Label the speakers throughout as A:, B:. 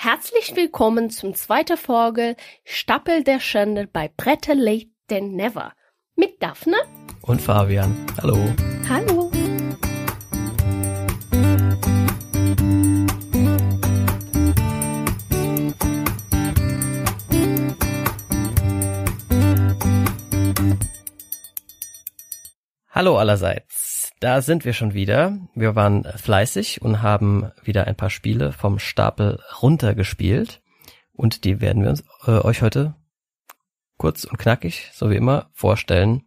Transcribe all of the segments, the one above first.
A: Herzlich willkommen zum zweiten Folge Stapel der Schande bei Better Late Than Never mit Daphne
B: und Fabian. Hallo.
A: Hallo.
B: Hallo allerseits. Da sind wir schon wieder. Wir waren fleißig und haben wieder ein paar Spiele vom Stapel runtergespielt. Und die werden wir uns, äh, euch heute kurz und knackig, so wie immer, vorstellen.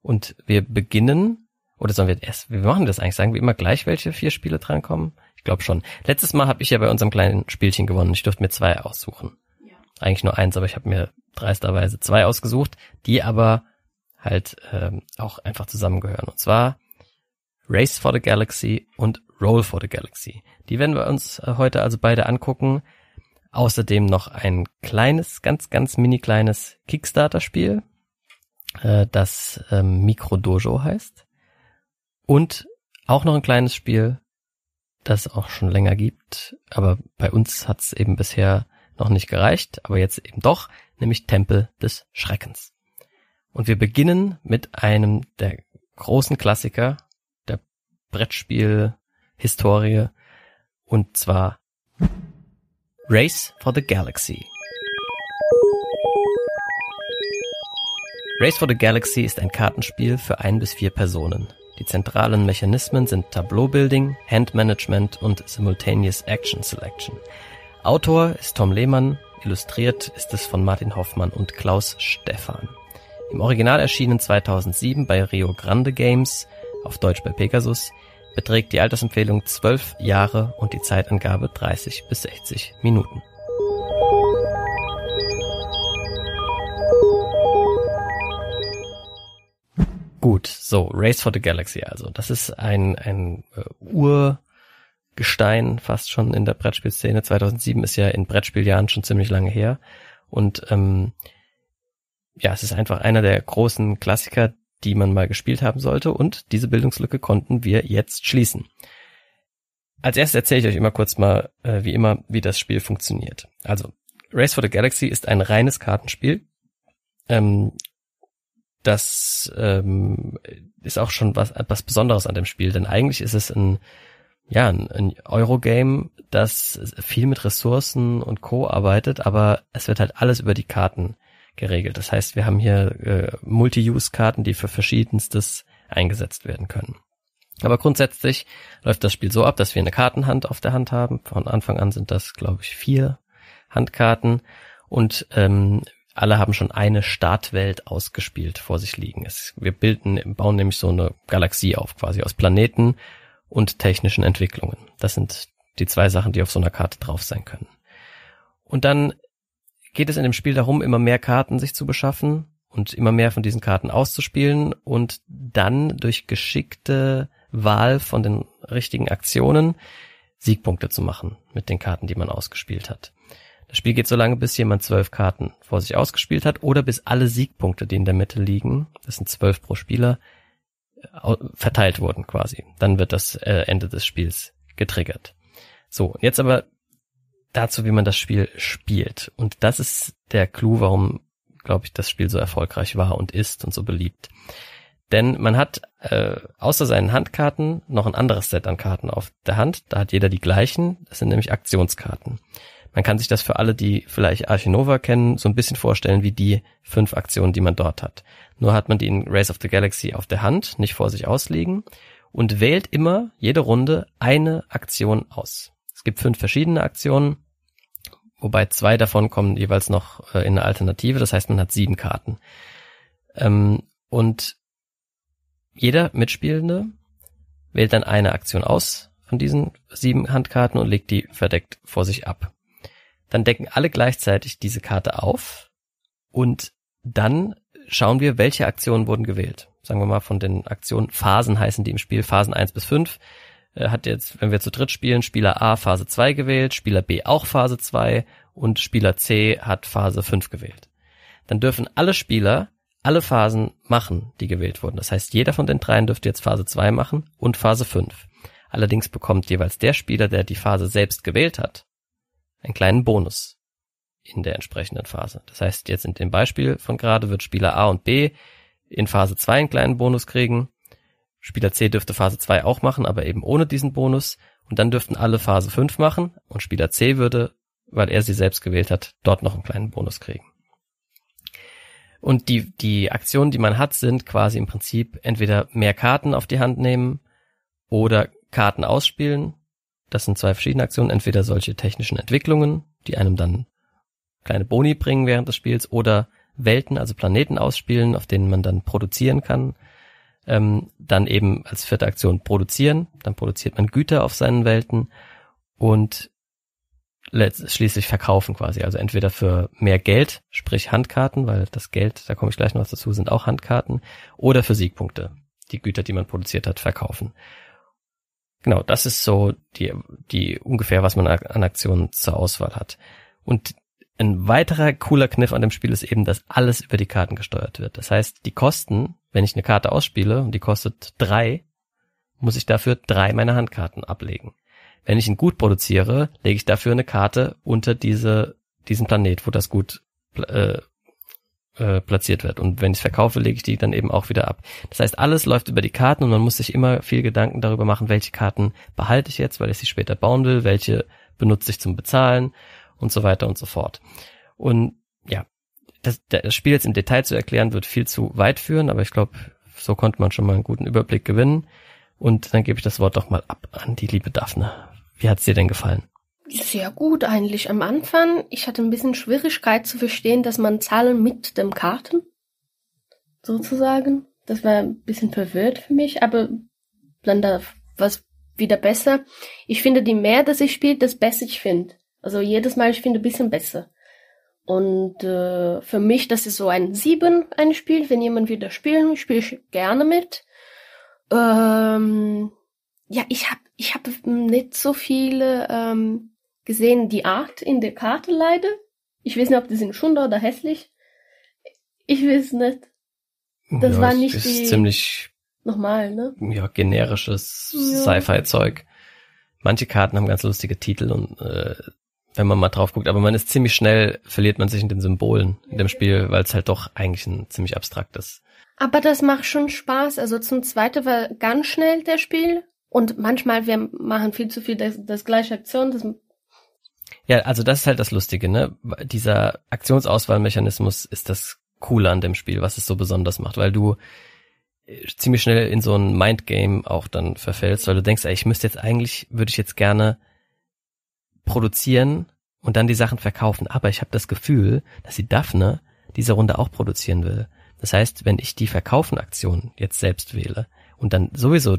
B: Und wir beginnen, oder sollen wir erst, wie machen wir das eigentlich? Sagen wir immer gleich, welche vier Spiele drankommen? Ich glaube schon. Letztes Mal habe ich ja bei unserem kleinen Spielchen gewonnen. Ich durfte mir zwei aussuchen. Ja. Eigentlich nur eins, aber ich habe mir dreisterweise zwei ausgesucht, die aber halt ähm, auch einfach zusammengehören. Und zwar Race for the Galaxy und Roll for the Galaxy. Die werden wir uns äh, heute also beide angucken. Außerdem noch ein kleines, ganz, ganz mini kleines Kickstarter-Spiel, äh, das ähm, Micro Dojo heißt. Und auch noch ein kleines Spiel, das auch schon länger gibt, aber bei uns hat es eben bisher noch nicht gereicht, aber jetzt eben doch, nämlich Tempel des Schreckens. Und wir beginnen mit einem der großen Klassiker Brettspiel-Historie und zwar Race for the Galaxy. Race for the Galaxy ist ein Kartenspiel für ein bis vier Personen. Die zentralen Mechanismen sind Tableau-Building, Hand-Management und Simultaneous Action Selection. Autor ist Tom Lehmann, illustriert ist es von Martin Hoffmann und Klaus Stephan. Im Original erschienen 2007 bei Rio Grande Games, auf Deutsch bei Pegasus, beträgt die Altersempfehlung 12 Jahre und die Zeitangabe 30 bis 60 Minuten. Gut, so, Race for the Galaxy also. Das ist ein, ein äh, Urgestein fast schon in der Brettspielszene. 2007 ist ja in Brettspieljahren schon ziemlich lange her. Und ähm, ja, es ist einfach einer der großen Klassiker, die man mal gespielt haben sollte und diese Bildungslücke konnten wir jetzt schließen. Als erstes erzähle ich euch immer kurz mal, äh, wie immer, wie das Spiel funktioniert. Also, Race for the Galaxy ist ein reines Kartenspiel. Ähm, das ähm, ist auch schon was, etwas Besonderes an dem Spiel, denn eigentlich ist es ein, ja, ein, ein Eurogame, das viel mit Ressourcen und Co. arbeitet, aber es wird halt alles über die Karten geregelt. Das heißt, wir haben hier äh, Multi-Use-Karten, die für verschiedenstes eingesetzt werden können. Aber grundsätzlich läuft das Spiel so ab, dass wir eine Kartenhand auf der Hand haben. Von Anfang an sind das, glaube ich, vier Handkarten und ähm, alle haben schon eine Startwelt ausgespielt vor sich liegen. Es, wir bilden, bauen nämlich so eine Galaxie auf, quasi aus Planeten und technischen Entwicklungen. Das sind die zwei Sachen, die auf so einer Karte drauf sein können. Und dann geht es in dem Spiel darum, immer mehr Karten sich zu beschaffen und immer mehr von diesen Karten auszuspielen und dann durch geschickte Wahl von den richtigen Aktionen Siegpunkte zu machen mit den Karten, die man ausgespielt hat. Das Spiel geht so lange, bis jemand zwölf Karten vor sich ausgespielt hat oder bis alle Siegpunkte, die in der Mitte liegen, das sind zwölf pro Spieler, verteilt wurden quasi. Dann wird das äh, Ende des Spiels getriggert. So, jetzt aber dazu, wie man das Spiel spielt. Und das ist der Clou, warum, glaube ich, das Spiel so erfolgreich war und ist und so beliebt. Denn man hat äh, außer seinen Handkarten noch ein anderes Set an Karten auf der Hand. Da hat jeder die gleichen. Das sind nämlich Aktionskarten. Man kann sich das für alle, die vielleicht Archinova kennen, so ein bisschen vorstellen wie die fünf Aktionen, die man dort hat. Nur hat man die in Race of the Galaxy auf der Hand, nicht vor sich ausliegen und wählt immer jede Runde eine Aktion aus. Es gibt fünf verschiedene Aktionen wobei zwei davon kommen jeweils noch äh, in eine Alternative, das heißt, man hat sieben Karten. Ähm, und jeder Mitspielende wählt dann eine Aktion aus von diesen sieben Handkarten und legt die verdeckt vor sich ab. Dann decken alle gleichzeitig diese Karte auf und dann schauen wir, welche Aktionen wurden gewählt. Sagen wir mal von den Aktionen, Phasen heißen die im Spiel, Phasen eins bis fünf äh, hat jetzt, wenn wir zu dritt spielen, Spieler A Phase 2 gewählt, Spieler B auch Phase 2 und Spieler C hat Phase 5 gewählt. Dann dürfen alle Spieler alle Phasen machen, die gewählt wurden. Das heißt, jeder von den dreien dürfte jetzt Phase 2 machen und Phase 5. Allerdings bekommt jeweils der Spieler, der die Phase selbst gewählt hat, einen kleinen Bonus in der entsprechenden Phase. Das heißt, jetzt in dem Beispiel von gerade wird Spieler A und B in Phase 2 einen kleinen Bonus kriegen. Spieler C dürfte Phase 2 auch machen, aber eben ohne diesen Bonus. Und dann dürften alle Phase 5 machen und Spieler C würde, weil er sie selbst gewählt hat, dort noch einen kleinen Bonus kriegen. Und die, die Aktionen, die man hat, sind quasi im Prinzip entweder mehr Karten auf die Hand nehmen oder Karten ausspielen. Das sind zwei verschiedene Aktionen. Entweder solche technischen Entwicklungen, die einem dann kleine Boni bringen während des Spiels oder Welten, also Planeten ausspielen, auf denen man dann produzieren kann. Ähm, dann eben als vierte Aktion produzieren. Dann produziert man Güter auf seinen Welten und schließlich verkaufen quasi. Also entweder für mehr Geld, sprich Handkarten, weil das Geld, da komme ich gleich noch dazu, sind auch Handkarten, oder für Siegpunkte, die Güter, die man produziert hat, verkaufen. Genau, das ist so die, die ungefähr, was man an Aktionen zur Auswahl hat. Und ein weiterer cooler Kniff an dem Spiel ist eben, dass alles über die Karten gesteuert wird. Das heißt, die Kosten, wenn ich eine Karte ausspiele und die kostet drei, muss ich dafür drei meiner Handkarten ablegen. Wenn ich ihn gut produziere, lege ich dafür eine Karte unter diese, diesen Planet, wo das gut äh, äh, platziert wird. Und wenn ich es verkaufe, lege ich die dann eben auch wieder ab. Das heißt, alles läuft über die Karten und man muss sich immer viel Gedanken darüber machen, welche Karten behalte ich jetzt, weil ich sie später bauen will, welche benutze ich zum Bezahlen und so weiter und so fort. Und ja, das, das Spiel jetzt im Detail zu erklären, wird viel zu weit führen, aber ich glaube, so konnte man schon mal einen guten Überblick gewinnen. Und dann gebe ich das Wort doch mal ab an die liebe Daphne. Wie hat's dir denn gefallen?
A: Sehr gut eigentlich. Am Anfang, ich hatte ein bisschen Schwierigkeit zu verstehen, dass man Zahlen mit dem Karten, sozusagen. Das war ein bisschen verwirrt für mich, aber dann da was wieder besser. Ich finde, die mehr, dass ich spiele, das besser ich finde. Also jedes Mal, ich finde ein bisschen besser. Und äh, für mich, das ist so ein Sieben, ein Spiel. Wenn jemand wieder spielen, spiele ich gerne mit. Ähm, ja, ich habe ich hab nicht so viele ähm, gesehen, die Art in der Karte leider. Ich weiß nicht, ob die sind schön oder hässlich. Ich weiß nicht. Das
B: ja,
A: war nicht
B: ist
A: die
B: ziemlich
A: nochmal, ne?
B: ja, generisches
A: Ja.
B: Sci-Fi-Zeug. Manche Karten haben ganz lustige Titel und äh, wenn man mal drauf guckt, aber man ist ziemlich schnell, verliert man sich in den Symbolen in dem Spiel, weil es halt doch eigentlich ein ziemlich abstraktes.
A: Aber das macht schon Spaß. Also zum Zweiten war ganz schnell der Spiel. Und manchmal, wir machen viel zu viel das, das gleiche Aktion. Das,
B: Ja, also das ist halt das Lustige, ne? Dieser Aktionsauswahlmechanismus ist das Coole an dem Spiel, was es so besonders macht, weil du äh, ziemlich schnell in so ein Mindgame auch dann verfällst, weil du denkst, ey, ich müsste jetzt eigentlich, würde ich jetzt gerne produzieren und dann die Sachen verkaufen, aber ich habe das Gefühl, dass die Daphne diese Runde auch produzieren will. Das heißt, wenn ich die Verkaufen-Aktion jetzt selbst wähle und dann sowieso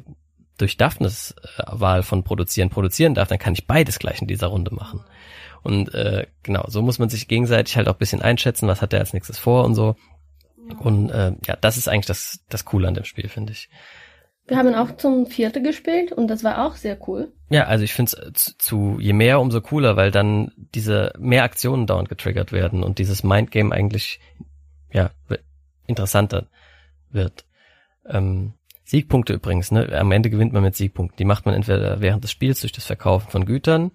B: durch Daphnes äh, Wahl von produzieren produzieren darf, dann kann ich beides gleich in dieser Runde machen. Und äh, genau, so muss man sich gegenseitig halt auch bisschen einschätzen, was hat er als nächstes vor und so. Und äh, ja, das ist eigentlich das, das Coole an dem Spiel, finde ich.
A: wir haben auch zum Vierte gespielt und das war auch sehr cool.
B: Ja, also ich finde es zu, zu je mehr, umso cooler, weil dann diese mehr Aktionen dauernd getriggert werden und dieses Mindgame eigentlich ja interessanter wird. Ähm, Siegpunkte übrigens, ne? Am Ende gewinnt man mit Siegpunkten. Die macht man entweder während des Spiels durch das Verkaufen von Gütern.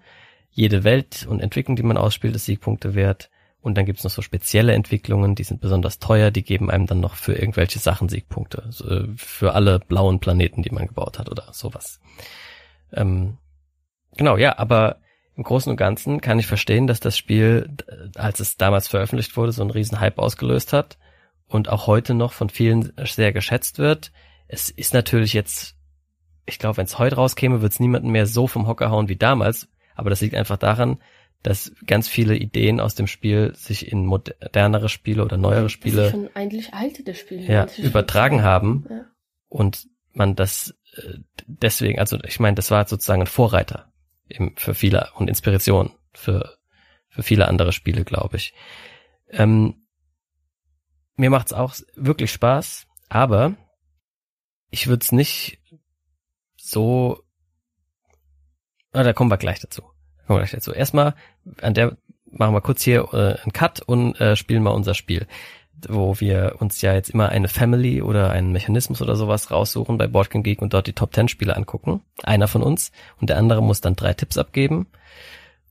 B: Jede Welt und Entwicklung, die man ausspielt, ist Siegpunkte wert. Und dann gibt's noch so spezielle Entwicklungen, die sind besonders teuer, die geben einem dann noch für irgendwelche Sachen Siegpunkte. So, äh, für alle blauen Planeten, die man gebaut hat oder sowas. Ähm, genau, ja, aber im Großen und Ganzen kann ich verstehen, dass das Spiel, äh, als es damals veröffentlicht wurde, so einen riesen Hype ausgelöst hat und auch heute noch von vielen sehr geschätzt wird. Es ist natürlich jetzt, ich glaube, wenn es heute rauskäme, wird es niemanden mehr so vom Hocker hauen wie damals, aber das liegt einfach daran, dass ganz viele Ideen aus dem Spiel sich in modernere Spiele oder neuere
A: Das
B: Spiele
A: schon eigentlich alte das Spiel.
B: ja,
A: Das
B: übertragen haben
A: Ja.
B: und man das äh, deswegen, also ich meine, das war sozusagen ein Vorreiter im, für viele und Inspiration für, für viele andere Spiele, glaube ich. Ähm, mir macht's auch wirklich Spaß, aber ich würde es nicht so. Ah, da kommen wir gleich dazu. Da kommen wir gleich dazu. Erstmal an der machen wir kurz hier äh, einen Cut und äh, spielen mal unser Spiel wo wir uns ja jetzt immer eine Family oder einen Mechanismus oder sowas raussuchen bei Boardgame Geek und dort die Top 10 Spiele angucken. Einer von uns und der andere muss dann drei Tipps abgeben.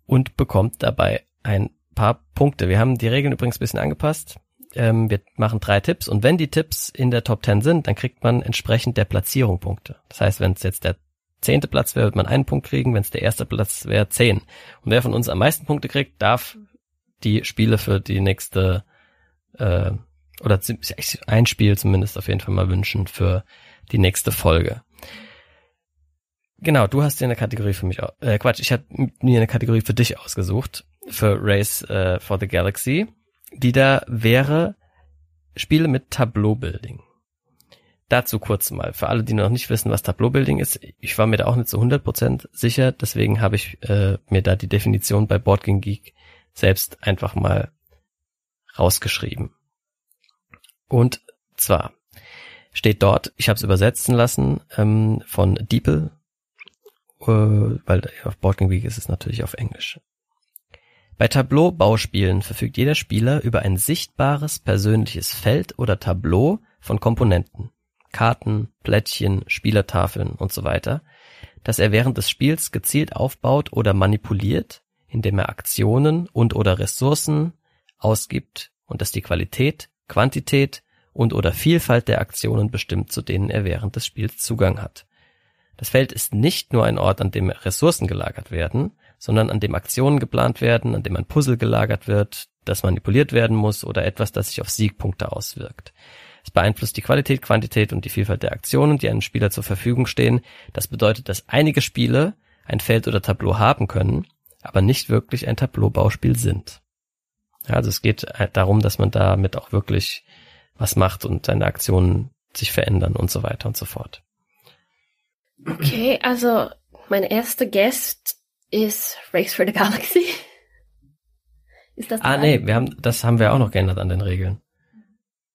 B: und bekommt dabei ein paar Punkte. Wir haben die Regeln übrigens ein bisschen angepasst. Ähm, wir machen drei Tipps und wenn die Tipps in der Top 10 sind, dann kriegt man entsprechend der Platzierung Punkte. Das heißt, wenn es jetzt der zehnte Platz wäre, wird man einen Punkt kriegen, wenn es der erste Platz wäre, zehn. Und wer von uns am meisten Punkte kriegt, darf die Spiele für die nächste äh, oder ein Spiel zumindest auf jeden Fall mal wünschen für die nächste Folge. Genau, du hast dir eine Kategorie für mich, äh, Quatsch, ich habe mir eine Kategorie für dich ausgesucht, für Race äh, for the Galaxy, die da wäre Spiele mit Tableau-Building. Dazu kurz mal, für alle, die noch nicht wissen, was Tableau-Building ist, ich war mir da auch nicht so 100% sicher, deswegen habe ich äh, mir da die Definition bei Boardgame Geek selbst einfach mal rausgeschrieben. Und zwar steht dort, ich habe es übersetzen lassen ähm, von Diepel, äh, weil auf Boarding Week ist es natürlich auf Englisch. Bei Tableau-Bauspielen verfügt jeder Spieler über ein sichtbares persönliches Feld oder Tableau von Komponenten, Karten, Plättchen, Spielertafeln und so weiter, das er während des Spiels gezielt aufbaut oder manipuliert, indem er Aktionen und oder Ressourcen ausgibt und das die Qualität, Quantität und oder Vielfalt der Aktionen bestimmt, zu denen er während des Spiels Zugang hat. Das Feld ist nicht nur ein Ort, an dem Ressourcen gelagert werden, sondern an dem Aktionen geplant werden, an dem ein Puzzle gelagert wird, das manipuliert werden muss oder etwas, das sich auf Siegpunkte auswirkt. Es beeinflusst die Qualität, Quantität und die Vielfalt der Aktionen, die einem Spieler zur Verfügung stehen. Das bedeutet, dass einige Spiele ein Feld oder Tableau haben können, aber nicht wirklich ein Tableau-Bauspiel sind. Also es geht halt darum, dass man damit auch wirklich was macht und seine Aktionen sich verändern und so weiter und so fort.
A: Okay, also mein erster Guest ist Race for the Galaxy.
B: Ist das Ah, nee, wir haben, das haben wir auch noch geändert an den Regeln.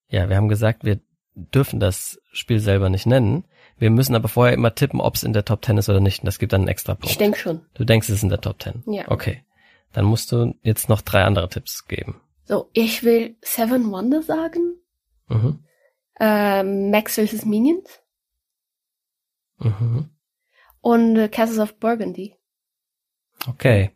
B: Ja, wir haben gesagt, wir dürfen das Spiel selber nicht nennen. Wir müssen aber vorher immer tippen, ob es in der Top 10 ist oder nicht. Und das gibt dann einen extra Punkt.
A: Ich denke schon.
B: Du denkst, es ist in der Top 10?
A: Ja.
B: Okay. Dann musst du jetzt noch drei andere Tipps geben.
A: So, ich will Seven Wonder sagen.
B: Mhm.
A: Äh, Max vs. Minions.
B: Mhm.
A: Und äh, Castles of Burgundy.
B: Okay.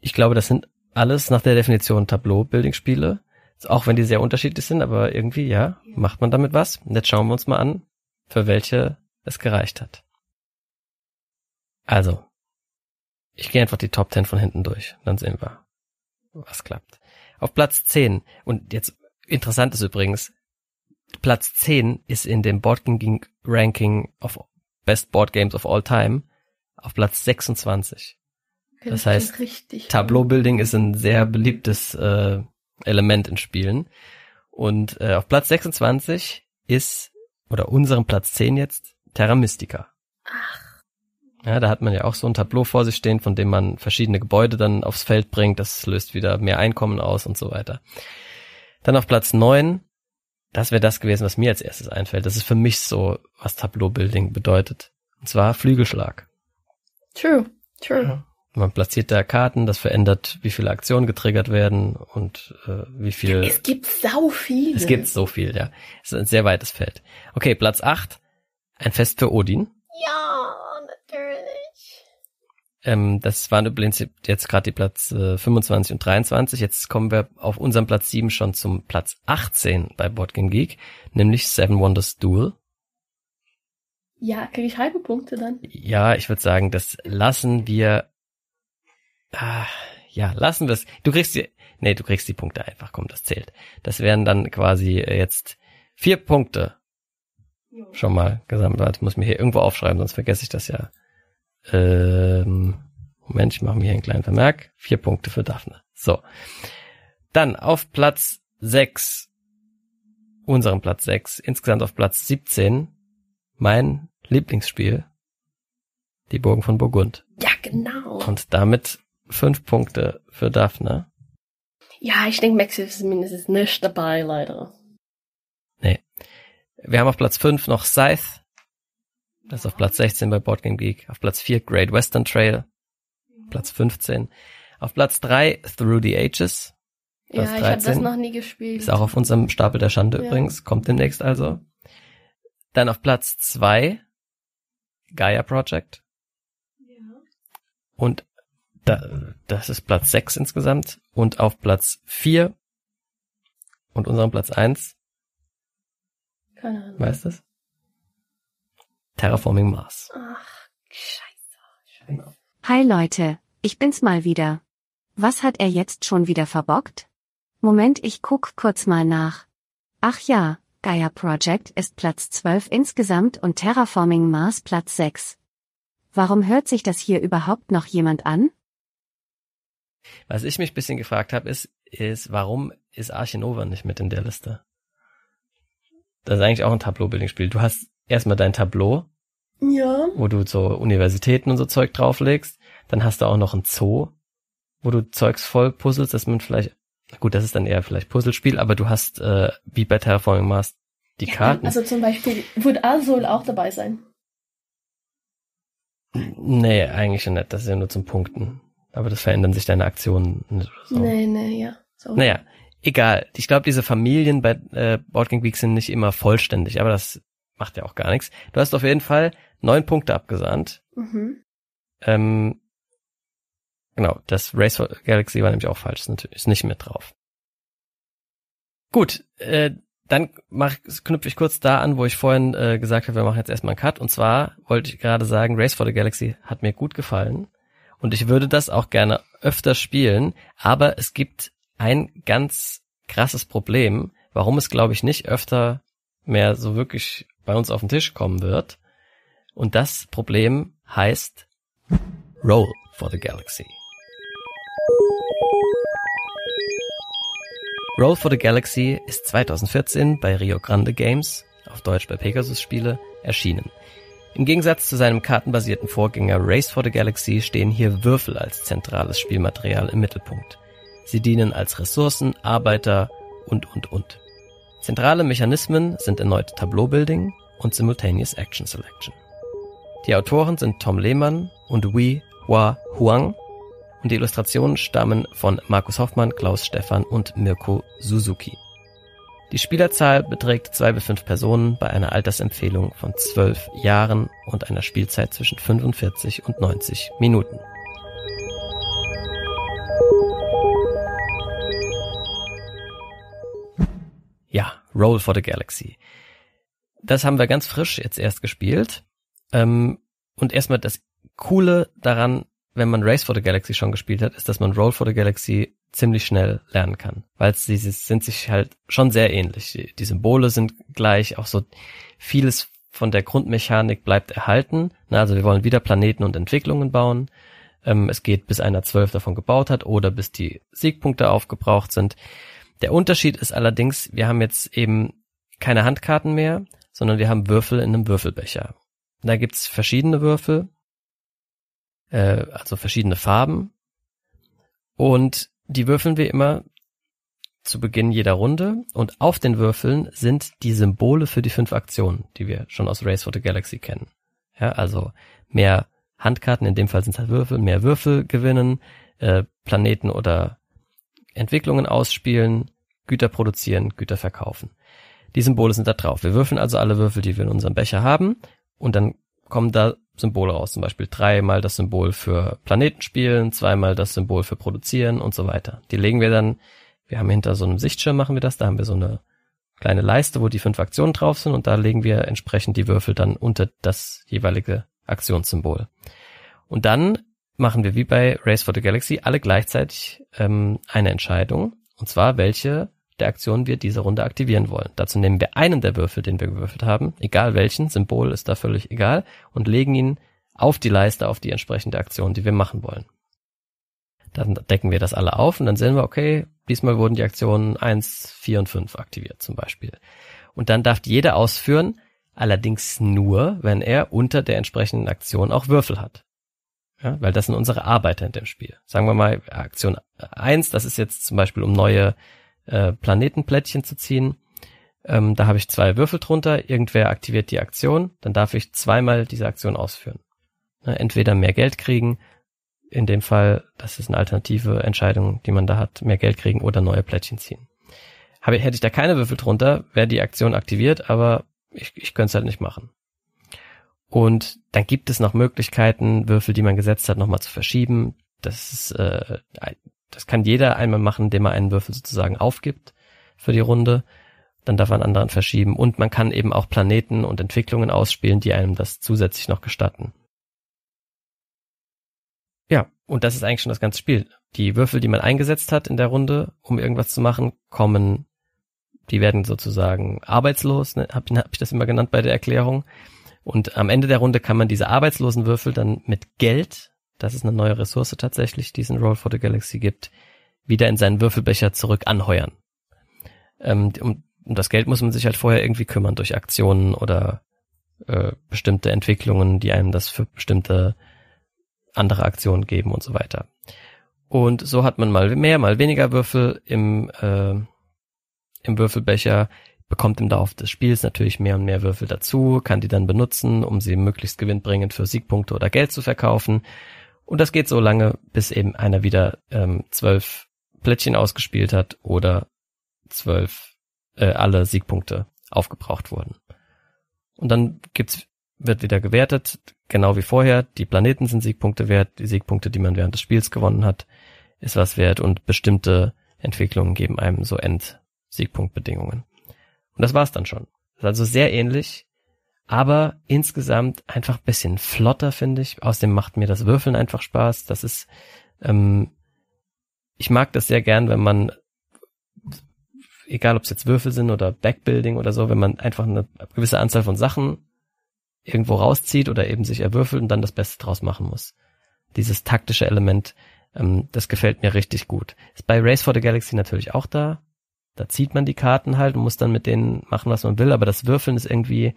B: Ich glaube, das sind alles nach der Definition Tableau-Building-Spiele. Auch wenn die sehr unterschiedlich sind, aber irgendwie, ja, macht man damit was. Und jetzt schauen wir uns mal an, für welche es gereicht hat. Also, ich gehe einfach die Top 10 von hinten durch, dann sehen wir, was klappt. Auf Platz 10, und jetzt interessant ist übrigens, Platz 10 ist in dem Board Ranking of Best Board Games of All Time auf Platz 26. Okay, das, heißt, Tableau Building ist ein sehr beliebtes äh, Element in Spielen. Und äh, auf Platz 26 ist, oder unserem Platz 10 jetzt, Terra Mystica.
A: Ach.
B: Ja, da hat man ja auch so ein Tableau vor sich stehen, von dem man verschiedene Gebäude dann aufs Feld bringt. Das löst wieder mehr Einkommen aus und so weiter. Dann auf Platz 9 das wäre das gewesen, was mir als erstes einfällt. Das ist für mich so, was Tableau-Building bedeutet. Und zwar Flügelschlag.
A: True, true.
B: Ja. Man platziert da Karten, das verändert, wie viele Aktionen getriggert werden und äh, wie viel.
A: Es gibt so viel.
B: Es gibt so viel, ja. Es ist ein sehr weites Feld. Okay, Platz 8. Ein Fest für Odin.
A: Ja,
B: ähm, das waren übrigens jetzt gerade die Platz äh, 25 und 23. Jetzt kommen wir auf unserem Platz 7 schon zum Platz 18 bei Boardgame Geek, nämlich Seven Wonders Duel.
A: Ja, kriege ich halbe Punkte dann?
B: Ja, ich würde sagen, das lassen wir. Ah, ja, lassen wir es. Du kriegst die. Nee, du kriegst die Punkte einfach, komm, das zählt. Das wären dann quasi äh, jetzt vier Punkte. Schon mal gesammelt. Ich muss mir hier irgendwo aufschreiben, sonst vergesse ich das ja. Ähm, Moment, ich mache mir hier einen kleinen Vermerk. Vier Punkte für Daphne. So. Dann auf Platz 6, unseren Platz 6, insgesamt auf Platz 17, mein Lieblingsspiel, die Burgen von Burgund.
A: Ja, genau.
B: Und damit fünf Punkte für Daphne.
A: Ja, ich denke, Max ist mindestens nicht dabei, leider.
B: Nee. Wir haben auf Platz 5 noch Scythe, das ist auf Platz 16 bei Boardgame Geek. Auf Platz 4 Great Western Trail. Platz 15. Auf Platz 3 Through the Ages.
A: Platz ja, ich habe das noch nie gespielt.
B: Ist auch auf unserem Stapel der Schande ja. übrigens. Kommt demnächst also. Dann auf Platz 2 Gaia Project.
A: Ja.
B: Und Da, das ist Platz 6 insgesamt. Und auf Platz 4 und unserem Platz 1.
A: Keine Ahnung.
B: Weißt du es? Terraforming Mars.
A: Ach, scheiße.
B: Genau.
C: Hi Leute, ich bin's mal wieder. Was hat er jetzt schon wieder verbockt? Moment, ich guck kurz mal nach. Ach ja, Gaia Project ist Platz 12 insgesamt und Terraforming Mars Platz 6. Warum hört sich das hier überhaupt noch jemand an?
B: Was ich mich bisschen gefragt habe, ist, ist, warum ist Arche Nova nicht mit in der Liste? Das ist eigentlich auch ein Tableau-Building-Spiel. Du hast erstmal dein Tableau,
A: Ja.
B: wo du so Universitäten und so Zeug drauflegst. Dann hast du auch noch ein Zoo, wo du Zeugs voll puzzelst, dass man vielleicht, gut, das ist dann eher vielleicht Puzzlespiel, aber du hast, äh, wie bei Terraforming Mars, die Karten.
A: Also zum Beispiel wird Azul auch dabei sein.
B: nee, eigentlich schon nicht. Das ist ja nur zum Punkten. Aber das verändern sich deine Aktionen nicht oder so.
A: Nee, nee, ja. So.
B: Naja, egal. Ich glaube, diese Familien bei äh, Board Game Week sind nicht immer vollständig, aber das macht ja auch gar nichts. Du hast auf jeden Fall neun Punkte abgesandt.
A: Mhm.
B: Ähm, genau, das Race for Galaxy war nämlich auch falsch, ist, natürlich, ist nicht mit drauf. Gut, äh, dann mach, knüpfe ich kurz da an, wo ich vorhin äh, gesagt habe, wir machen jetzt erstmal einen Cut. Und zwar wollte ich gerade sagen, Race for the Galaxy hat mir gut gefallen. Und ich würde das auch gerne öfter spielen. Aber es gibt ein ganz krasses Problem, warum es, glaube ich, nicht öfter mehr so wirklich bei uns auf den Tisch kommen wird. Und das Problem heißt Roll for the Galaxy. Roll for the Galaxy ist 2014 bei Rio Grande Games, auf Deutsch bei Pegasus Spiele, erschienen. Im Gegensatz zu seinem kartenbasierten Vorgänger Race for the Galaxy stehen hier Würfel als zentrales Spielmaterial im Mittelpunkt. Sie dienen als Ressourcen, Arbeiter und, und, und. Zentrale Mechanismen sind erneut Tableau-Building und Simultaneous Action Selection. Die Autoren sind Tom Lehmann und Wei Hua Huang und die Illustrationen stammen von Markus Hoffmann, Klaus Stephan und Mirko Suzuki. Die Spielerzahl beträgt zwei bis fünf Personen bei einer Altersempfehlung von zwölf Jahren und einer Spielzeit zwischen 45 und 90 Minuten. Ja, Roll for the Galaxy. Das haben wir ganz frisch jetzt erst gespielt. Ähm, und erstmal das Coole daran, wenn man Race for the Galaxy schon gespielt hat, ist, dass man Roll for the Galaxy ziemlich schnell lernen kann. Weil sie sind sich halt schon sehr ähnlich. Die, die Symbole sind gleich, auch so vieles von der Grundmechanik bleibt erhalten. Na, also wir wollen wieder Planeten und Entwicklungen bauen. Ähm, es geht, bis einer zwölf davon gebaut hat oder bis die Siegpunkte aufgebraucht sind. Der Unterschied ist allerdings, wir haben jetzt eben keine Handkarten mehr, sondern wir haben Würfel in einem Würfelbecher. Da gibt's verschiedene Würfel, äh, also verschiedene Farben. Und die würfeln wir immer zu Beginn jeder Runde. Und auf den Würfeln sind die Symbole für die fünf Aktionen, die wir schon aus Race for the Galaxy kennen. Ja, also mehr Handkarten, in dem Fall sind es halt Würfel, mehr Würfel gewinnen, äh, Planeten oder Entwicklungen ausspielen, Güter produzieren, Güter verkaufen. Die Symbole sind da drauf. Wir würfeln also alle Würfel, die wir in unserem Becher haben und dann kommen da Symbole raus. Zum Beispiel dreimal das Symbol für Planeten spielen, zweimal das Symbol für produzieren und so weiter. Die legen wir dann, wir haben hinter so einem Sichtschirm machen wir das, da haben wir so eine kleine Leiste, wo die fünf Aktionen drauf sind und da legen wir entsprechend die Würfel dann unter das jeweilige Aktionssymbol. Und dann machen wir wie bei Race for the Galaxy alle gleichzeitig ähm, eine Entscheidung, und zwar welche der Aktionen wir diese Runde aktivieren wollen. Dazu nehmen wir einen der Würfel, den wir gewürfelt haben, egal welchen, Symbol ist da völlig egal, und legen ihn auf die Leiste, auf die entsprechende Aktion, die wir machen wollen. Dann decken wir das alle auf und dann sehen wir, okay, diesmal wurden die Aktionen 1, 4 und 5 aktiviert zum Beispiel. Und dann darf jeder ausführen, allerdings nur, wenn er unter der entsprechenden Aktion auch Würfel hat. Ja, weil das sind unsere Arbeiter in dem Spiel. Sagen wir mal, Aktion 1, das ist jetzt zum Beispiel, um neue äh, Planetenplättchen zu ziehen. Ähm, da habe ich zwei Würfel drunter, irgendwer aktiviert die Aktion, dann darf ich zweimal diese Aktion ausführen. Ne, entweder mehr Geld kriegen, in dem Fall, das ist eine alternative Entscheidung, die man da hat, mehr Geld kriegen oder neue Plättchen ziehen. Habe, hätte ich da keine Würfel drunter, wäre die Aktion aktiviert, aber ich, ich könnte es halt nicht machen. Und dann gibt es noch Möglichkeiten, Würfel, die man gesetzt hat, nochmal zu verschieben. Das ist, äh, das kann jeder einmal machen, indem er einen Würfel sozusagen aufgibt für die Runde. Dann darf man anderen verschieben und man kann eben auch Planeten und Entwicklungen ausspielen, die einem das zusätzlich noch gestatten. Ja, und das ist eigentlich schon das ganze Spiel. Die Würfel, die man eingesetzt hat in der Runde, um irgendwas zu machen, kommen, die werden sozusagen arbeitslos, ne? habe hab ich das immer genannt bei der Erklärung. Und am Ende der Runde kann man diese arbeitslosen Würfel dann mit Geld, das ist eine neue Ressource tatsächlich, die es in Roll for the Galaxy gibt, wieder in seinen Würfelbecher zurück anheuern. Ähm, um, um das Geld muss man sich halt vorher irgendwie kümmern durch Aktionen oder äh, bestimmte Entwicklungen, die einem das für bestimmte andere Aktionen geben und so weiter. Und so hat man mal mehr, mal weniger Würfel im, äh, im Würfelbecher, bekommt im Laufe des Spiels natürlich mehr und mehr Würfel dazu, kann die dann benutzen, um sie möglichst gewinnbringend für Siegpunkte oder Geld zu verkaufen. Und das geht so lange, bis eben einer wieder ähm, zwölf Plättchen ausgespielt hat oder zwölf äh, alle Siegpunkte aufgebraucht wurden. Und dann gibt's wird wieder gewertet, genau wie vorher. Die Planeten sind Siegpunkte wert, die Siegpunkte, die man während des Spiels gewonnen hat, ist was wert und bestimmte Entwicklungen geben einem so End-Siegpunktbedingungen. Und das war's dann schon. Das ist also sehr ähnlich, aber insgesamt einfach bisschen flotter, finde ich. Außerdem macht mir das Würfeln einfach Spaß. Das ist, ähm, ich mag das sehr gern, wenn man, egal ob es jetzt Würfel sind oder Backbuilding oder so, wenn man einfach eine gewisse Anzahl von Sachen irgendwo rauszieht oder eben sich erwürfelt und dann das Beste draus machen muss. Dieses taktische Element, ähm, das gefällt mir richtig gut. Ist bei Race for the Galaxy natürlich auch da. Da zieht man die Karten halt und muss dann mit denen machen, was man will, aber das Würfeln ist irgendwie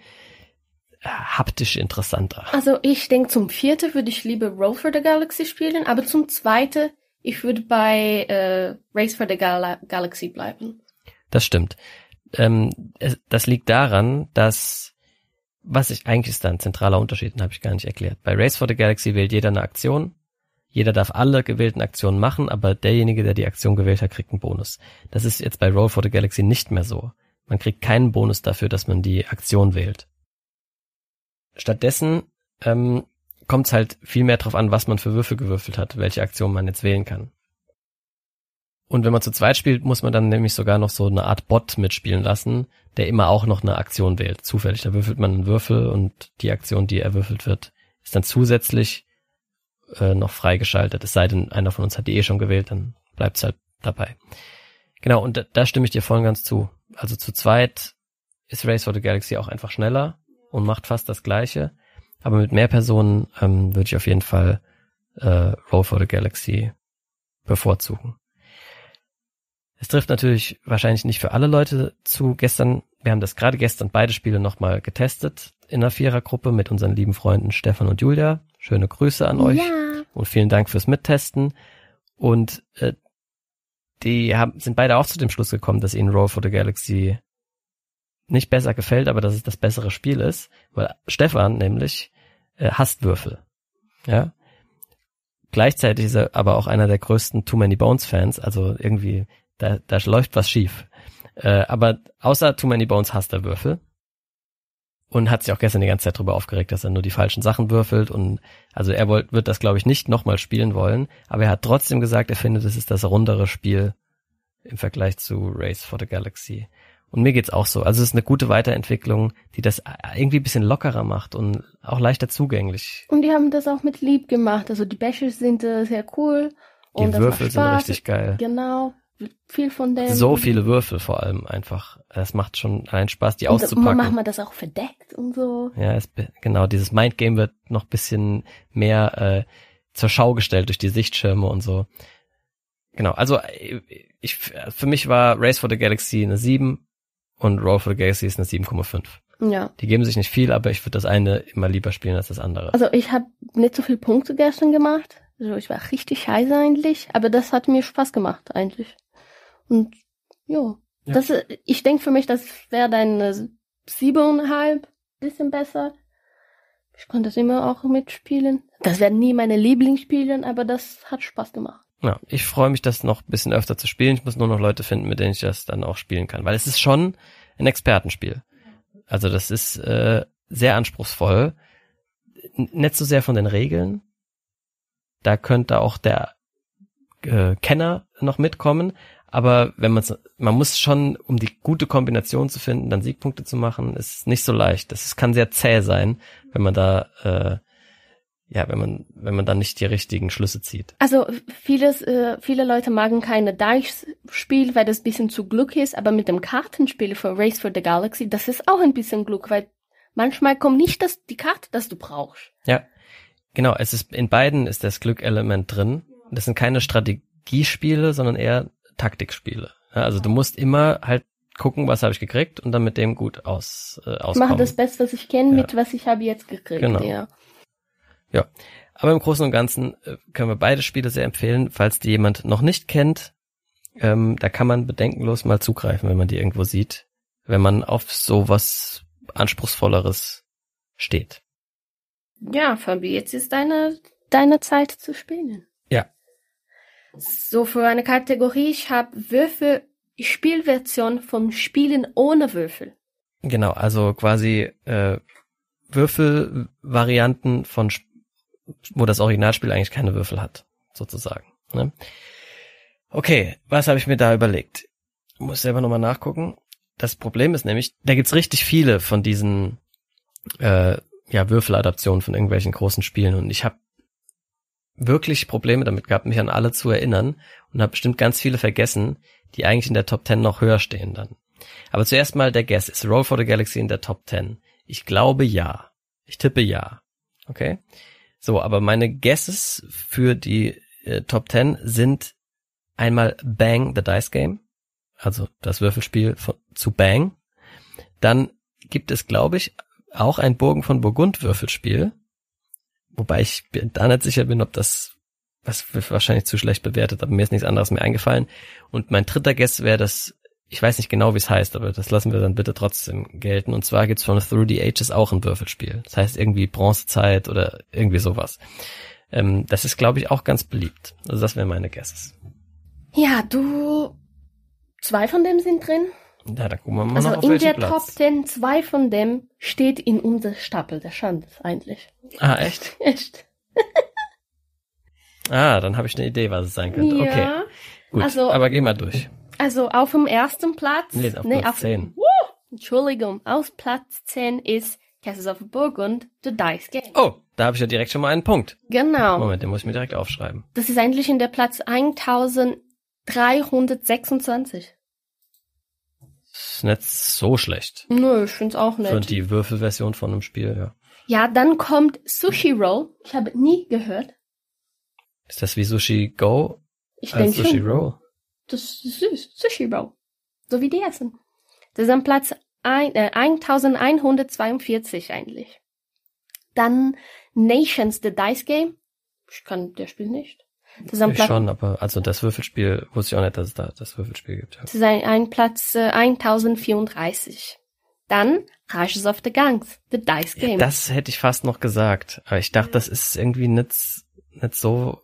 B: haptisch interessanter.
A: Also ich denke, zum vierten würde ich lieber Roll for the Galaxy spielen, aber zum zweiten, ich würde bei äh, Race for the Gal Galaxy bleiben.
B: Das stimmt. Ähm, es, das liegt daran, dass was ich eigentlich ist da ein zentraler Unterschied, den habe ich gar nicht erklärt. Bei Race for the Galaxy wählt jeder eine Aktion. Jeder darf alle gewählten Aktionen machen, aber derjenige, der die Aktion gewählt hat, kriegt einen Bonus. Das ist jetzt bei Roll for the Galaxy nicht mehr so. Man kriegt keinen Bonus dafür, dass man die Aktion wählt. Stattdessen ähm, kommt es halt viel mehr darauf an, was man für Würfel gewürfelt hat, welche Aktion man jetzt wählen kann. Und wenn man zu zweit spielt, muss man dann nämlich sogar noch so eine Art Bot mitspielen lassen, der immer auch noch eine Aktion wählt. Zufällig, da würfelt man einen Würfel und die Aktion, die erwürfelt wird, ist dann zusätzlich äh, noch freigeschaltet. Es sei denn, einer von uns hat die eh schon gewählt, dann bleibt es halt dabei. Genau, und da, da stimme ich dir voll und ganz zu. Also zu zweit ist Race for the Galaxy auch einfach schneller und macht fast das Gleiche. Aber mit mehr Personen ähm, würde ich auf jeden Fall äh, Roll for the Galaxy bevorzugen. Es trifft natürlich wahrscheinlich nicht für alle Leute zu. Gestern, wir haben das gerade gestern beide Spiele nochmal getestet in einer Vierergruppe mit unseren lieben Freunden Stefan und Julia. Schöne Grüße an euch
A: Ja.
B: und vielen Dank fürs Mittesten. Und äh, die haben, sind beide auch zu dem Schluss gekommen, dass ihnen Roll for the Galaxy nicht besser gefällt, aber dass es das bessere Spiel ist, weil Stefan nämlich äh, hasst Würfel. Ja. Gleichzeitig ist er aber auch einer der größten Too Many Bones Fans, also irgendwie da, da läuft was schief. Äh, aber außer Too Many Bones hasst er Würfel. Und hat sich auch gestern die ganze Zeit darüber aufgeregt, dass er nur die falschen Sachen würfelt. Und also er wollt, wird das, glaube ich, nicht nochmal spielen wollen. Aber er hat trotzdem gesagt, er findet, es ist das rundere Spiel im Vergleich zu Race for the Galaxy. Und mir geht's auch so. Also es ist eine gute Weiterentwicklung, die das irgendwie ein bisschen lockerer macht und auch leichter zugänglich.
A: Und die haben das auch mit lieb gemacht. Also die Bashes sind äh, sehr cool.
B: Die
A: und das
B: Würfel sind richtig geil.
A: Genau. Viel von dem.
B: So viele Würfel vor allem einfach. Es macht schon einen Spaß, die
A: Und
B: auszupacken.
A: Machen wir das auch verdeckt und so.
B: Ja, es, genau, dieses Mindgame wird noch bisschen mehr äh, zur Schau gestellt durch die Sichtschirme und so. Genau, also äh, ich für mich war Race for the Galaxy eine 7 und Roll for Galaxy ist eine 7,5.
A: Ja.
B: Die geben sich nicht viel, aber ich würde das eine immer lieber spielen als das andere.
A: Also ich habe nicht so viel Punkte gestern gemacht. Also ich war richtig scheiße eigentlich, aber das hat mir Spaß gemacht eigentlich. Und ja,
B: Ja.
A: das ich denke für mich, das wäre dann eine siebeneinhalb, bisschen besser. Ich konnte das immer auch mitspielen. Das werden nie meine Lieblingsspiele, aber das hat Spaß gemacht.
B: Ja, ich freue mich, das noch ein bisschen öfter zu spielen. Ich muss nur noch Leute finden, mit denen ich das dann auch spielen kann, weil es ist schon ein Expertenspiel. Also das ist äh, sehr anspruchsvoll. N nicht so sehr von den Regeln, Da könnte auch der äh, Kenner noch mitkommen. Aber wenn man man muss schon, um die gute Kombination zu finden, dann Siegpunkte zu machen, ist nicht so leicht. Das kann sehr zäh sein, wenn man da äh, ja, wenn man wenn man dann nicht die richtigen Schlüsse zieht.
A: Also vieles, äh, viele Leute magen keine Dice-Spiel, weil das bisschen zu Glück ist, aber mit dem Kartenspiel für Race for the Galaxy, das ist auch ein bisschen Glück, weil manchmal kommt nicht das, die Karte, das du brauchst.
B: Ja, genau. Es ist in beiden ist das Glückelement drin. Das sind keine Strategiespiele, sondern eher Taktikspiele. Ja, also du musst immer halt gucken, was habe ich gekriegt und dann mit dem gut aus äh, auskommen.
A: Ich mache das Beste, was ich kenne,
B: Ja.
A: mit was ich habe jetzt gekriegt.
B: Genau.
A: Ja.
B: Ja. Aber im Großen und Ganzen äh, können wir beide Spiele sehr empfehlen, falls die jemand noch nicht kennt. Ähm, da kann man bedenkenlos mal zugreifen, wenn man die irgendwo sieht, wenn man auf sowas anspruchsvolleres steht.
A: Ja, Fabi, jetzt ist deine, deine Zeit zu spielen.
B: Ja.
A: So, für eine Kategorie, ich habe Würfel, Spielversion vom Spielen ohne Würfel.
B: Genau, also quasi äh, Würfelvarianten von, Sp- wo das Originalspiel eigentlich keine Würfel hat, sozusagen. Ne? Okay, was habe ich mir da überlegt? Muss selber nochmal nachgucken. Das Problem ist nämlich, da gibt's richtig viele von diesen äh, ja, Würfeladaptionen von irgendwelchen großen Spielen und ich habe wirklich Probleme damit gehabt, mich an alle zu erinnern und habe bestimmt ganz viele vergessen, die eigentlich in der Top 10 noch höher stehen dann. Aber zuerst mal der Guess. Ist Roll for the Galaxy in der Top 10? Ich glaube ja. Ich tippe ja. Okay? So, aber meine Guesses für die äh, Top 10 sind einmal Bang the Dice Game, also das Würfelspiel von, zu Bang. Dann gibt es, glaube ich, auch ein Burgen von Burgund Würfelspiel. Wobei ich da nicht sicher bin, ob das was wahrscheinlich zu schlecht bewertet, aber mir ist nichts anderes mehr eingefallen. Und mein dritter Guess wäre das, ich weiß nicht genau, wie es heißt, aber das lassen wir dann bitte trotzdem gelten. Und zwar gibt's von Through the Ages auch ein Würfelspiel. Das heißt irgendwie Bronzezeit oder irgendwie sowas. Ähm, das ist, glaube ich, auch ganz beliebt. Also das wären meine Guesses.
A: Ja, du, zwei von dem sind drin.
B: Ja, dann gucken wir mal
A: Also
B: noch auf
A: in der
B: Platz.
A: Top 10, zwei von dem steht in unser Stapel der Schande eigentlich.
B: Ah, echt?
A: Echt?
B: Ah, dann habe ich eine Idee, was es sein könnte.
A: Ja.
B: Okay, gut.
A: Also-
B: aber geh mal durch.
A: Also auf dem ersten Platz.
B: Nee, auf
A: nee,
B: Platz 10.
A: Entschuldigung, auf Platz 10 ist Castles of Burgund, The Dice Game.
B: Oh, da habe ich ja direkt schon mal einen Punkt.
A: Genau.
B: Moment, den muss ich mir direkt aufschreiben.
A: Das ist eigentlich in der Platz 1326.
B: Ist nicht so schlecht.
A: Nö, ich find's auch
B: Für
A: nett.
B: die Würfelversion von einem Spiel, ja.
A: Ja, dann kommt Sushi Roll. Ich habe nie gehört.
B: Ist das wie Sushi Go
A: Ich denke
B: Sushi
A: schon.
B: Roll?
A: Das ist süß. Sushi Roll. So wie die essen. Das ist am Platz ein, äh, 1142 eigentlich. Dann Nations, the Dice Game. Ich kann der Spiel nicht. Das ist am
B: Ich
A: Platz,
B: schon, aber also das Würfelspiel wusste ich auch nicht, dass es da das Würfelspiel gibt. Ja.
A: das ist ein, ein Platz äh, 1034. Dann Rashes of the Gangs, the Dice
B: Ja,
A: Game.
B: das hätte ich fast noch gesagt, aber ich dachte, das ist irgendwie nicht, nicht so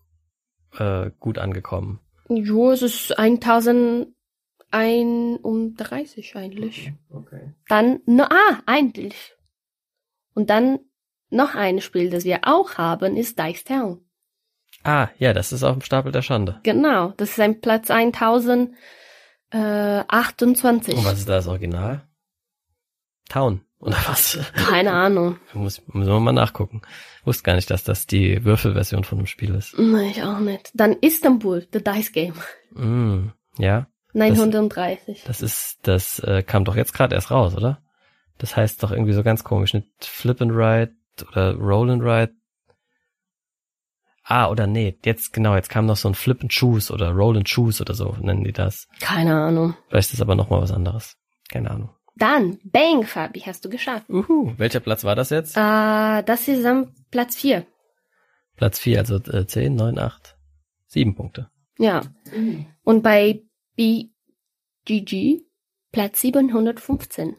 B: äh, gut angekommen.
A: Jo, es ist 1031 eigentlich.
B: Okay.
A: Dann, no, ah, eigentlich. Und dann noch ein Spiel, das wir auch haben, ist Dice Town.
B: Ah, ja, das ist auf dem Stapel der Schande.
A: Genau, das ist ein Platz 1028.
B: Und was ist da das Original? Town, oder was?
A: Keine Ahnung.
B: Muss, müssen wir mal nachgucken. Wusste gar nicht, dass das die Würfelversion von dem Spiel ist.
A: Nee, ich auch nicht. Dann Istanbul, The Dice Game.
B: Mm, ja,
A: 930.
B: das ist, das äh, kam doch jetzt gerade erst raus, oder? Das heißt doch irgendwie so ganz komisch, nicht Flip and Ride oder Roll and Ride. Ah, oder nee, jetzt genau, jetzt kam noch so ein Flip and Choose oder Roll and Choose oder so nennen die das.
A: Keine Ahnung.
B: Vielleicht ist aber noch mal was anderes. Keine Ahnung.
A: Dann Bang, Fabi, hast du geschafft.
B: Uhu, welcher Platz war das jetzt?
A: Äh, das ist am Platz 4.
B: Platz 4, also äh, 10, 9, 8, 7 Punkte.
A: Ja. Und bei BGG Platz 715.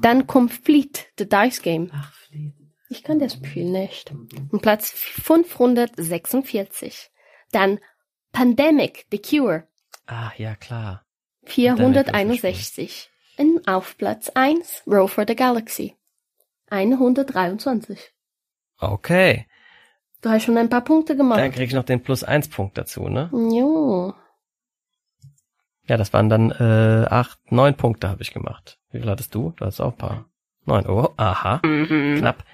A: Dann kommt Fleet, The Dice Game.
B: Ach, Fleet.
A: Ich kann das Spiel nicht. Und Platz 546. Dann Pandemic, The Cure,
B: Ah, ja, klar.
A: 461. Und auf Platz 1, Row for the Galaxy, 123.
B: Okay.
A: Du hast schon ein paar Punkte gemacht.
B: Dann krieg ich noch den plus eins Punkt dazu, ne?
A: Jo.
B: Ja, das waren dann äh, acht, neun Punkte habe ich gemacht. Wie viel hattest du? Du hattest auch ein paar. Neun. Oh, aha.
A: Mhm.
B: Knapp.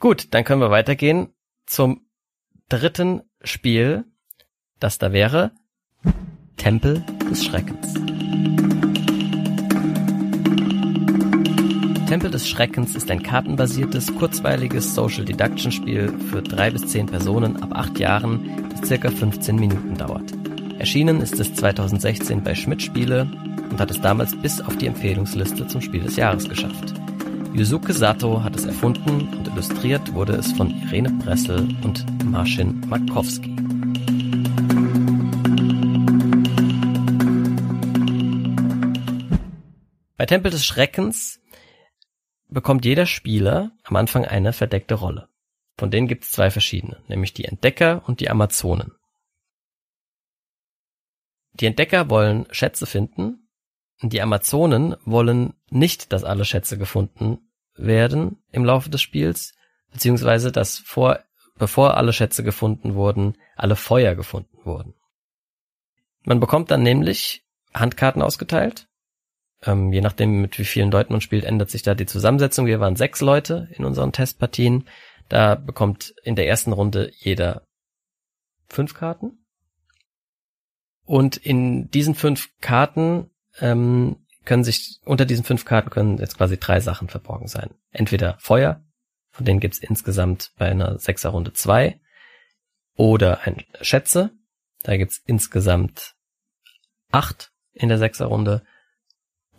B: Gut, dann können wir weitergehen zum dritten Spiel, das da wäre Tempel des Schreckens. Tempel des Schreckens ist ein kartenbasiertes, kurzweiliges Social Deduction Spiel für drei bis zehn Personen ab acht Jahren, das circa 15 Minuten dauert. Erschienen ist es 2016 bei Schmidt Spiele und hat es damals bis auf die Empfehlungsliste zum Spiel des Jahres geschafft. Yusuke Sato hat es erfunden und illustriert wurde es von Irene Bressel und Marcin Markowski. Bei Tempel des Schreckens bekommt jeder Spieler am Anfang eine verdeckte Rolle. Von denen gibt es zwei verschiedene, nämlich die Entdecker und die Amazonen. Die Entdecker wollen Schätze finden, die Amazonen wollen nicht, dass alle Schätze gefunden werden im Laufe des Spiels, beziehungsweise dass vor, bevor alle Schätze gefunden wurden, alle Feuer gefunden wurden. Man bekommt dann nämlich Handkarten ausgeteilt. Ähm, je nachdem, mit wie vielen Leuten man spielt, ändert sich da die Zusammensetzung. Wir waren sechs Leute in unseren Testpartien. Da bekommt in der ersten Runde jeder fünf Karten. Und in diesen fünf Karten ähm, können sich, unter diesen fünf Karten können jetzt quasi drei Sachen verborgen sein. Entweder Feuer, von denen gibt's insgesamt bei einer Sechserrunde zwei, oder ein Schätze, da gibt's insgesamt acht in der Sechserrunde,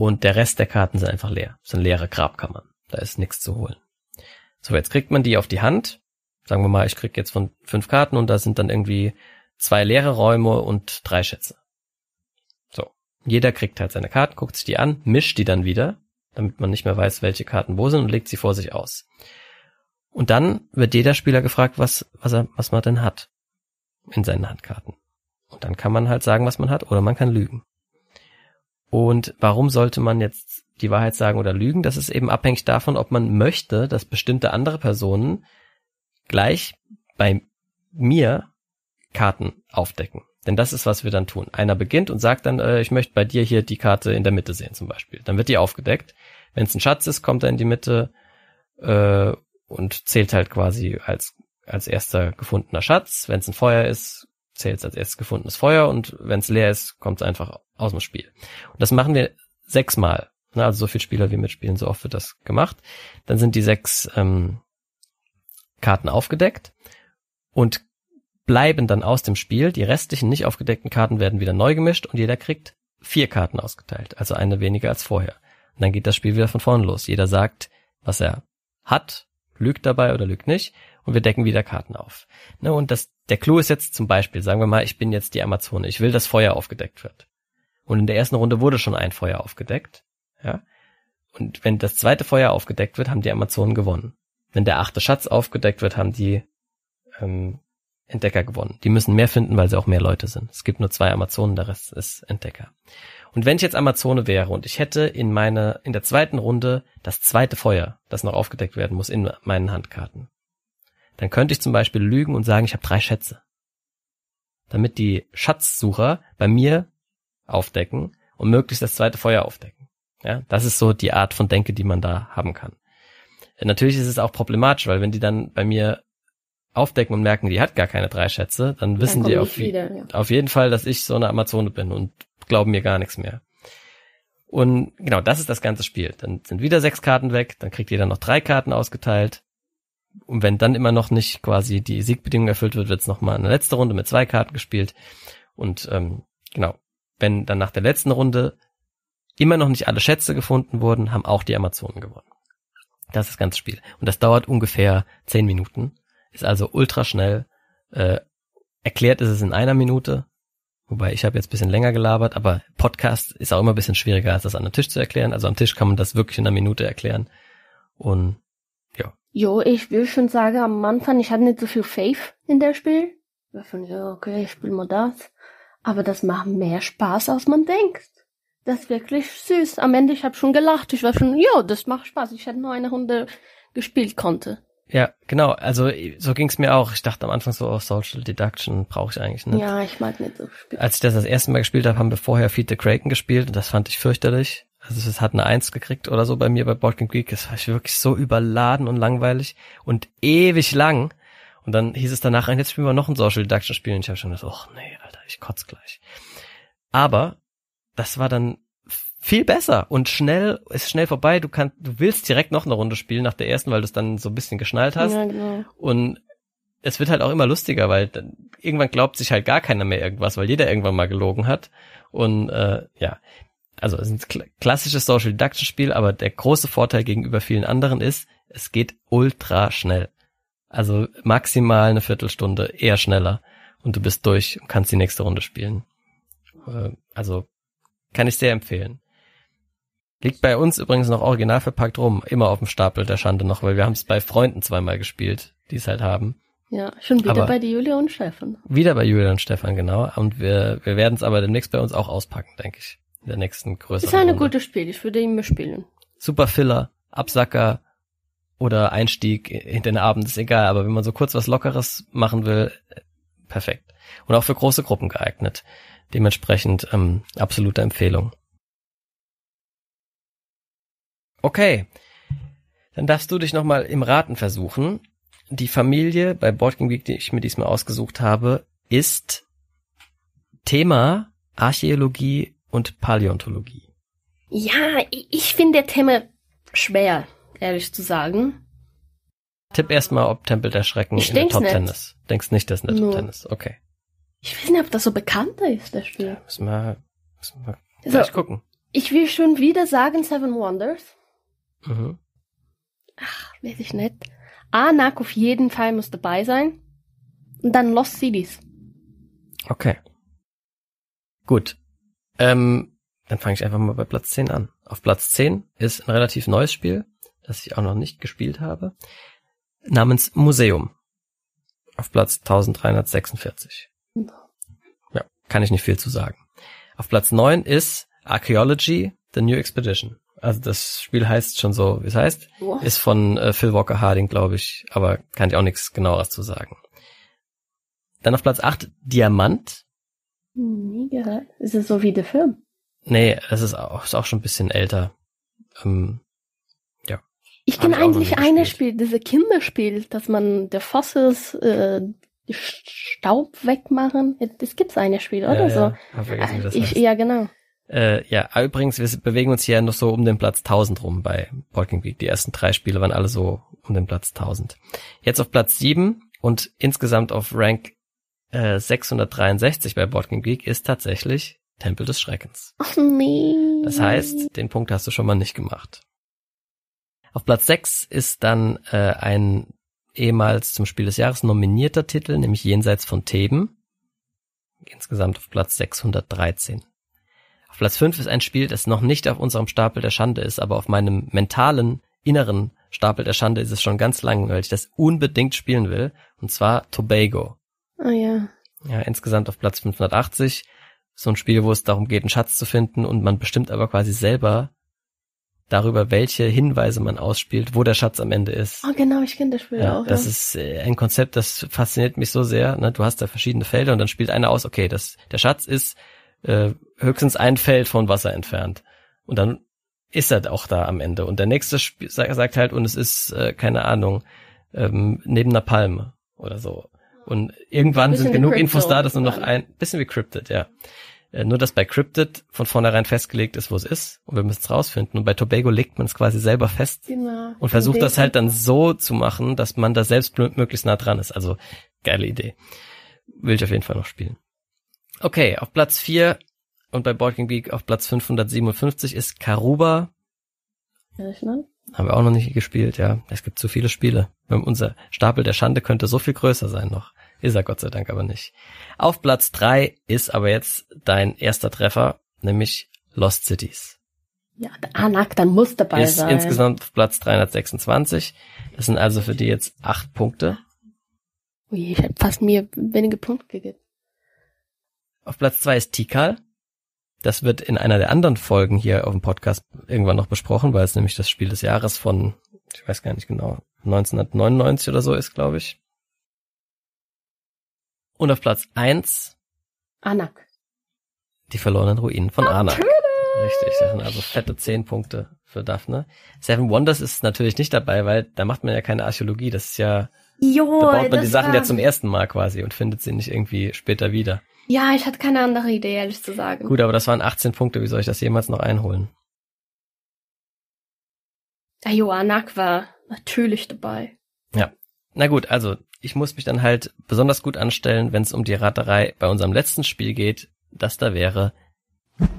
B: und der Rest der Karten sind einfach leer. Das sind leere Grabkammern. Da ist nichts zu holen. So, jetzt kriegt man die auf die Hand. Sagen wir mal, ich krieg jetzt von fünf Karten und da sind dann irgendwie zwei leere Räume und drei Schätze. So. Jeder kriegt halt seine Karten, guckt sich die an, mischt die dann wieder, damit man nicht mehr weiß, welche Karten wo sind und legt sie vor sich aus. Und dann wird jeder Spieler gefragt, was, was er, was man denn hat in seinen Handkarten. Und dann kann man halt sagen, was man hat, oder man kann lügen. Und warum sollte man jetzt die Wahrheit sagen oder lügen? Das ist eben abhängig davon, ob man möchte, dass bestimmte andere Personen gleich bei mir Karten aufdecken. Denn das ist, was wir dann tun. Einer beginnt und sagt dann, äh, ich möchte bei dir hier die Karte in der Mitte sehen zum Beispiel. Dann wird die aufgedeckt. Wenn es ein Schatz ist, kommt er in die Mitte äh, und zählt halt quasi als, als erster gefundener Schatz. Wenn es ein Feuer ist, zählt als erstes gefundenes Feuer und wenn es leer ist, kommt es einfach aus dem Spiel. Und das machen wir sechsmal. Ne? Also so viele Spieler wie mitspielen, so oft wird das gemacht. Dann sind die sechs ähm, Karten aufgedeckt und bleiben dann aus dem Spiel. Die restlichen nicht aufgedeckten Karten werden wieder neu gemischt und jeder kriegt vier Karten ausgeteilt, also eine weniger als vorher. Und dann geht das Spiel wieder von vorne los. Jeder sagt, was er hat, lügt dabei oder lügt nicht und wir decken wieder Karten auf. Ne, und das, der Clou ist jetzt zum Beispiel, sagen wir mal, ich bin jetzt die Amazone, ich will, dass Feuer aufgedeckt wird. Und in der ersten Runde wurde schon ein Feuer aufgedeckt, ja. Und wenn das zweite Feuer aufgedeckt wird, haben die Amazonen gewonnen. Wenn der achte Schatz aufgedeckt wird, haben die ähm, Entdecker gewonnen. Die müssen mehr finden, weil sie auch mehr Leute sind. Es gibt nur zwei Amazonen, der Rest ist Entdecker. Und wenn ich jetzt Amazone wäre und ich hätte in meine, in der zweiten Runde das zweite Feuer, das noch aufgedeckt werden muss, in meinen Handkarten, dann könnte ich zum Beispiel lügen und sagen, ich habe drei Schätze. Damit die Schatzsucher bei mir aufdecken und möglichst das zweite Feuer aufdecken. Ja, das ist so die Art von Denke, die man da haben kann. Natürlich ist es auch problematisch, weil wenn die dann bei mir aufdecken und merken, die hat gar keine drei Schätze, dann wissen
A: dann
B: die auf,
A: wieder, ja.
B: auf jeden Fall, dass ich so eine Amazone bin und glauben mir gar nichts mehr. Und genau, das ist das ganze Spiel. Dann sind wieder sechs Karten weg, dann kriegt jeder noch drei Karten ausgeteilt. Und wenn dann immer noch nicht quasi die Siegbedingung erfüllt wird, wird es nochmal eine letzte Runde mit zwei Karten gespielt. Und ähm, genau, wenn dann nach der letzten Runde immer noch nicht alle Schätze gefunden wurden, haben auch die Amazonen gewonnen. Das ist das ganze Spiel. Und das dauert ungefähr zehn Minuten. Ist also ultra schnell. Äh, erklärt ist es in einer Minute. Wobei ich habe jetzt bisschen länger gelabert, aber Podcast ist auch immer ein bisschen schwieriger, als das an einem Tisch zu erklären. Also am Tisch kann man das wirklich in einer Minute erklären. Und.
A: Jo, ich will schon sagen, am Anfang, ich hatte nicht so viel Faith in der Spiel. Ich war von, ja, okay, ich spiele mal das. Aber das macht mehr Spaß, als man denkt. Das ist wirklich süß. Am Ende, ich habe schon gelacht. Ich war schon, ja, das macht Spaß. Ich hätte nur eine Runde gespielt konnte.
B: Ja, genau. Also so ging's mir auch. Ich dachte am Anfang so, oh, Social Deduction brauche ich eigentlich nicht.
A: Ja, ich mag nicht so spielen.
B: Als ich das das erste Mal gespielt habe, haben wir vorher Feed the Kraken gespielt und das fand ich fürchterlich. Also es hat eine Eins gekriegt oder so bei mir bei Board Game Geek. Es war wirklich so überladen und langweilig und ewig lang. Und dann hieß es danach, jetzt spielen wir noch ein Social Deduction Spiel. Und ich habe schon gedacht, oh nee, Alter, ich kotz gleich. Aber das war dann viel besser und schnell, ist schnell vorbei. Du kannst, du willst direkt noch eine Runde spielen nach der ersten, weil du es dann so ein bisschen geschnallt hast.
A: Ja, genau.
B: Und es wird halt auch immer lustiger, weil dann, irgendwann glaubt sich halt gar keiner mehr irgendwas, weil jeder irgendwann mal gelogen hat. Und äh, ja, also es ist ein klassisches Social Deduction Spiel, aber der große Vorteil gegenüber vielen anderen ist, es geht ultra schnell. Also maximal eine Viertelstunde, eher schneller. Und du bist durch und kannst die nächste Runde spielen. Äh, also kann ich sehr empfehlen. Liegt bei uns übrigens noch original verpackt rum, immer auf dem Stapel der Schande noch, weil wir haben es bei Freunden zweimal gespielt, die es halt haben.
A: Ja, schon wieder
B: Aber-
A: bei die Julia und Stefan.
B: Wieder bei Julia und Stefan, genau. Und wir, wir werden es aber demnächst bei uns auch auspacken, denke ich. In der nächsten größeren
A: Ist eine
B: Runde.
A: gute Spiel, ich würde immer spielen.
B: Super Filler, Absacker oder Einstieg in den Abend, ist egal. Aber wenn man so kurz was Lockeres machen will, äh, perfekt. Und auch für große Gruppen geeignet. Dementsprechend ähm, absolute Empfehlung. Okay, dann darfst du dich nochmal im Raten versuchen. Die Familie bei Board Game Week, die ich mir diesmal ausgesucht habe, ist Thema Archäologie und Paläontologie.
A: Ja, ich, finde der Thema schwer, ehrlich zu sagen.
B: Tipp erstmal, ob Tempel der Schrecken
A: Ich
B: in der Top
A: nicht.
B: Ten ist. Denkst nicht, dass in der Top
A: No.
B: Ten ist. Okay.
A: Ich weiß nicht, ob das so bekannter ist, das Spiel.
B: Müssen wir, müssen wir
A: So.
B: gleich gucken.
A: Ich will schon wieder sagen Seven Wonders.
B: Mhm.
A: Weiß ich nicht. Anak auf jeden Fall muss dabei sein. Und dann Lost Cities.
B: Okay. Gut. Ähm, dann fange ich einfach mal bei Platz 10 an. Auf Platz 10 ist ein relativ neues Spiel, das ich auch noch nicht gespielt habe, namens Museum. Auf Platz 1346. Ja, kann ich nicht viel zu sagen. Auf Platz 9 ist Archaeology, The New Expedition. Also das Spiel heißt schon so, wie es heißt.
A: What?
B: Ist von äh, Phil Walker Harding, glaube ich, aber kann ich auch nichts genaueres zu sagen. Dann auf Platz 8 Diamant.
A: Nie gehört. Ist es so wie der Film?
B: Nee, es ist auch, ist auch schon ein bisschen älter. Ähm,
A: Ich kenne
B: ich noch
A: eigentlich
B: nie
A: ein
B: gespielt.
A: Spiel, diese Kinderspiel, dass man der Fossils äh, Staub wegmachen. Das gibt's eine Spiel, oder
B: ja,
A: so.
B: Ja, hab vergessen, wie das
A: ich,
B: heißt.
A: ja, genau.
B: Äh, ja, übrigens, wir bewegen uns hier noch so um den Platz 1000 rum bei Walking Week. Die ersten drei Spiele waren alle so um den Platz 1000. Jetzt auf Platz 7 und insgesamt auf Rank äh, 663 bei Board Game Geek ist tatsächlich Tempel des Schreckens.
A: Ach nee.
B: Das heißt, den Punkt hast du schon mal nicht gemacht. Auf Platz 6 ist dann äh, ein ehemals zum Spiel des Jahres nominierter Titel, nämlich Jenseits von Theben. Insgesamt auf Platz 613. Auf Platz 5 ist ein Spiel, das noch nicht auf unserem Stapel der Schande ist, aber auf meinem mentalen, inneren Stapel der Schande ist es schon ganz lang, weil ich das unbedingt spielen will. Und zwar Tobago.
A: Oh ja.
B: Ja, insgesamt auf Platz 580. So ein Spiel, wo es darum geht, einen Schatz zu finden und man bestimmt aber quasi selber darüber, welche Hinweise man ausspielt, wo der Schatz am Ende ist.
A: Oh genau, ich kenne das Spiel
B: Ja,
A: auch.
B: das
A: ja.
B: ist äh, ein Konzept, das fasziniert mich so sehr. Ne? Du hast da verschiedene Felder und dann spielt einer aus, okay, das, der Schatz ist äh, höchstens ein Feld von Wasser entfernt. Und dann ist er auch da am Ende. Und der nächste sp sa- sagt halt, und es ist, äh, keine Ahnung, ähm, neben einer Palme oder so. Und irgendwann sind genug
A: Crypto.
B: Infos da, dass nur noch ein, bisschen wie Cryptid, ja. Äh, Nur, dass bei Cryptid von vornherein festgelegt ist, wo es ist. Und wir müssen es rausfinden. Und bei Tobago legt man es quasi selber fest
A: Genau.
B: und versucht das halt dann so zu machen, dass man da selbst mö- möglichst nah dran ist. Also geile Idee. Will ich auf jeden Fall noch spielen. Okay, auf Platz 4 und bei Board Game Geek auf Platz 557 ist Karuba. Haben wir auch noch nicht gespielt, ja. Es gibt zu viele Spiele. Unser Stapel der Schande könnte so viel größer sein noch. Ist er Gott sei Dank aber nicht. Auf Platz 3 ist aber jetzt dein erster Treffer, nämlich Lost Cities.
A: Ja, Anak, dann muss dabei
B: ist
A: sein.
B: insgesamt auf Platz 326. Das sind also für die jetzt acht Punkte.
A: Ui, ich hätte fast mir wenige Punkte gegeben.
B: Auf Platz zwei ist Tikal. Das wird in einer der anderen Folgen hier auf dem Podcast irgendwann noch besprochen, weil es nämlich das Spiel des Jahres von ich weiß gar nicht genau, 1999 oder so ist, glaube ich. Und auf Platz eins
A: Anak.
B: die verlorenen Ruinen von Anak. Richtig, das sind also fette zehn Punkte für Daphne. Seven Wonders ist natürlich nicht dabei, weil da macht man ja keine Archäologie. Das ist ja,
A: Jo,
B: da baut man die Sachen ja zum ersten Mal quasi und findet sie nicht irgendwie später wieder.
A: Ja, ich hatte keine andere Idee, ehrlich zu sagen.
B: Gut, aber das waren 18 Punkte. Wie soll ich das jemals noch einholen?
A: Ah, jo, Anak war natürlich dabei.
B: Na gut, also ich muss mich dann halt besonders gut anstellen, wenn es um die Raterei bei unserem letzten Spiel geht. Das da wäre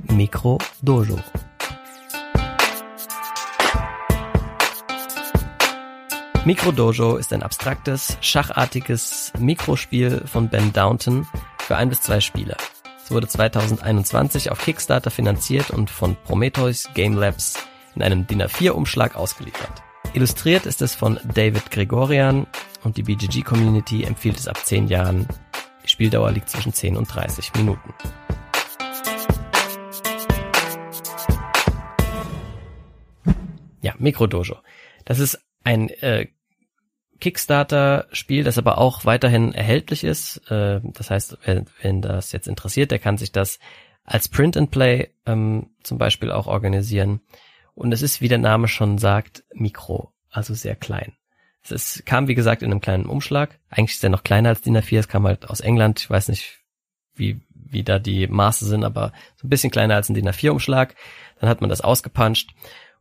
B: Mikro Dojo. Mikro Dojo ist ein abstraktes, schachartiges Mikrospiel von Ben Downton für ein bis zwei Spieler. Es wurde 2021 auf Kickstarter finanziert und von Prometheus Game Labs in einem DIN A4-Umschlag ausgeliefert. Illustriert ist es von David Gregorian und die BGG-Community empfiehlt es ab 10 Jahren. Die Spieldauer liegt zwischen 10 und 30 Minuten. Ja, Mikrodojo. Das ist ein äh, Kickstarter-Spiel, das aber auch weiterhin erhältlich ist. Äh, das heißt, wenn, wenn das jetzt interessiert, der kann sich das als Print and Play ähm, zum Beispiel auch organisieren. Und es ist, wie der Name schon sagt, Mikro, also sehr klein. Es kam, wie gesagt, in einem kleinen Umschlag. Eigentlich ist er noch kleiner als DIN A4. Es kam halt aus England. Ich weiß nicht, wie, wie da die Maße sind, aber so ein bisschen kleiner als ein DIN A4-Umschlag. Dann hat man das ausgepanscht.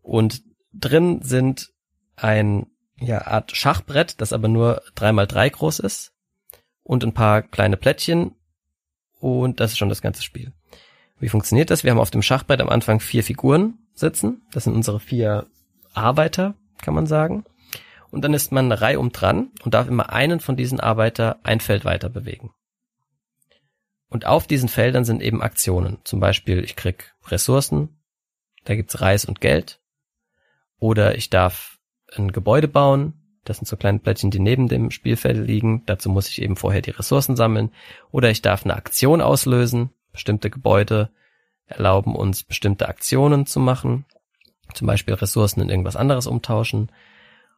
B: Und drin sind ein ja, Art Schachbrett, das aber nur 3x3 groß ist. Und ein paar kleine Plättchen. Und das ist schon das ganze Spiel. Wie funktioniert das? Wir haben auf dem Schachbrett am Anfang vier Figuren sitzen. Das sind unsere vier Arbeiter, kann man sagen. Und dann ist man eine Reihe um dran und darf immer einen von diesen Arbeiter ein Feld weiter bewegen. Und auf diesen Feldern sind eben Aktionen. Zum Beispiel, ich krieg Ressourcen, da gibt's Reis und Geld. Oder ich darf ein Gebäude bauen, das sind so kleine Plättchen, die neben dem Spielfeld liegen. Dazu muss ich eben vorher die Ressourcen sammeln. Oder ich darf eine Aktion auslösen. Bestimmte Gebäude erlauben uns bestimmte Aktionen zu machen. Zum Beispiel Ressourcen in irgendwas anderes umtauschen.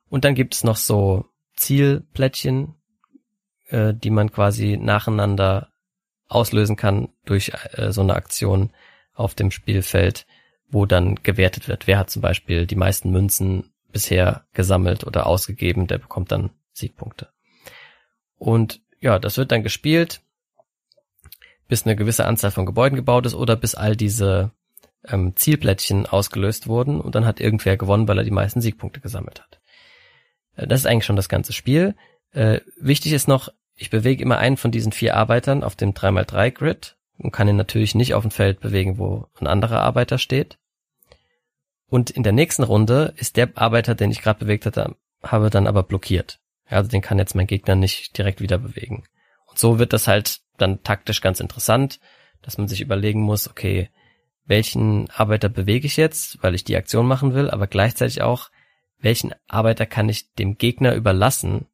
B: Und dann gibt es noch so Zielplättchen, äh, die man quasi nacheinander auslösen kann durch äh, so eine Aktion auf dem Spielfeld, wo dann gewertet wird. Wer hat zum Beispiel die meisten Münzen bisher gesammelt oder ausgegeben, der bekommt dann Siegpunkte. Und ja, das wird dann gespielt, bis eine gewisse Anzahl von Gebäuden gebaut ist oder bis all diese ähm, Zielplättchen ausgelöst wurden und dann hat irgendwer gewonnen, weil er die meisten Siegpunkte gesammelt hat. Äh, das ist eigentlich schon das ganze Spiel. Äh, wichtig ist noch, ich bewege immer einen von diesen vier Arbeitern auf dem 3x3 Grid und kann ihn natürlich nicht auf dem Feld bewegen, wo ein anderer Arbeiter steht. Und in der nächsten Runde ist der Arbeiter, den ich gerade bewegt hatte, habe dann aber blockiert. Also den kann jetzt mein Gegner nicht direkt wieder bewegen. Und so wird das halt dann taktisch ganz interessant, dass man sich überlegen muss, okay, welchen Arbeiter bewege ich jetzt, weil ich die Aktion machen will, aber gleichzeitig auch, welchen Arbeiter kann ich dem Gegner überlassen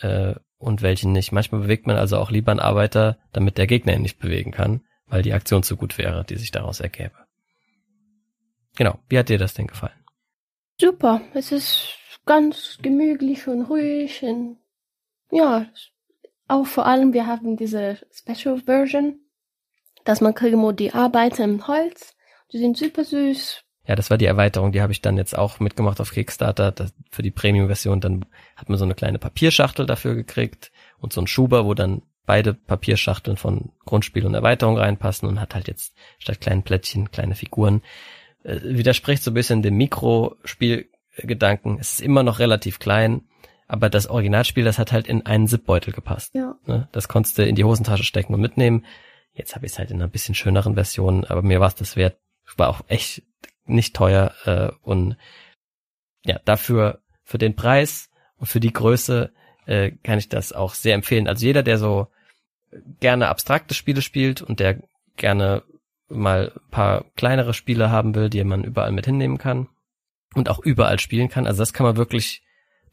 B: äh, und welchen nicht. Manchmal bewegt man also auch lieber einen Arbeiter, damit der Gegner ihn nicht bewegen kann, weil die Aktion zu gut wäre, die sich daraus ergäbe. Genau, wie hat dir das denn gefallen?
A: Super, es ist ganz gemütlich und ruhig und ja, auch vor allem wir haben diese Special Version, dass man kriegt nur die Arbeiter im Holz, die sind super süß.
B: Ja, das war die Erweiterung, die habe ich dann jetzt auch mitgemacht auf Kickstarter. Das, für die Premium-Version, dann hat man so eine kleine Papierschachtel dafür gekriegt und so einen Schuber, wo dann beide Papierschachteln von Grundspiel und Erweiterung reinpassen und hat halt jetzt statt kleinen Plättchen kleine Figuren. Äh, widerspricht so ein bisschen dem Mikrospielgedanken. Es ist immer noch relativ klein, aber das Originalspiel, das hat halt in einen Zipbeutel gepasst.
A: Ja.
B: Ne? Das konntest du in die Hosentasche stecken und mitnehmen. Jetzt habe ich es halt in einer bisschen schöneren Version, aber mir war es das wert. War auch echt nicht teuer äh, und ja, dafür, für den Preis und für die Größe äh, kann ich das auch sehr empfehlen. Also jeder, der so gerne abstrakte Spiele spielt und der gerne mal paar kleinere Spiele haben will, die man überall mit hinnehmen kann und auch überall spielen kann. Also das kann man wirklich,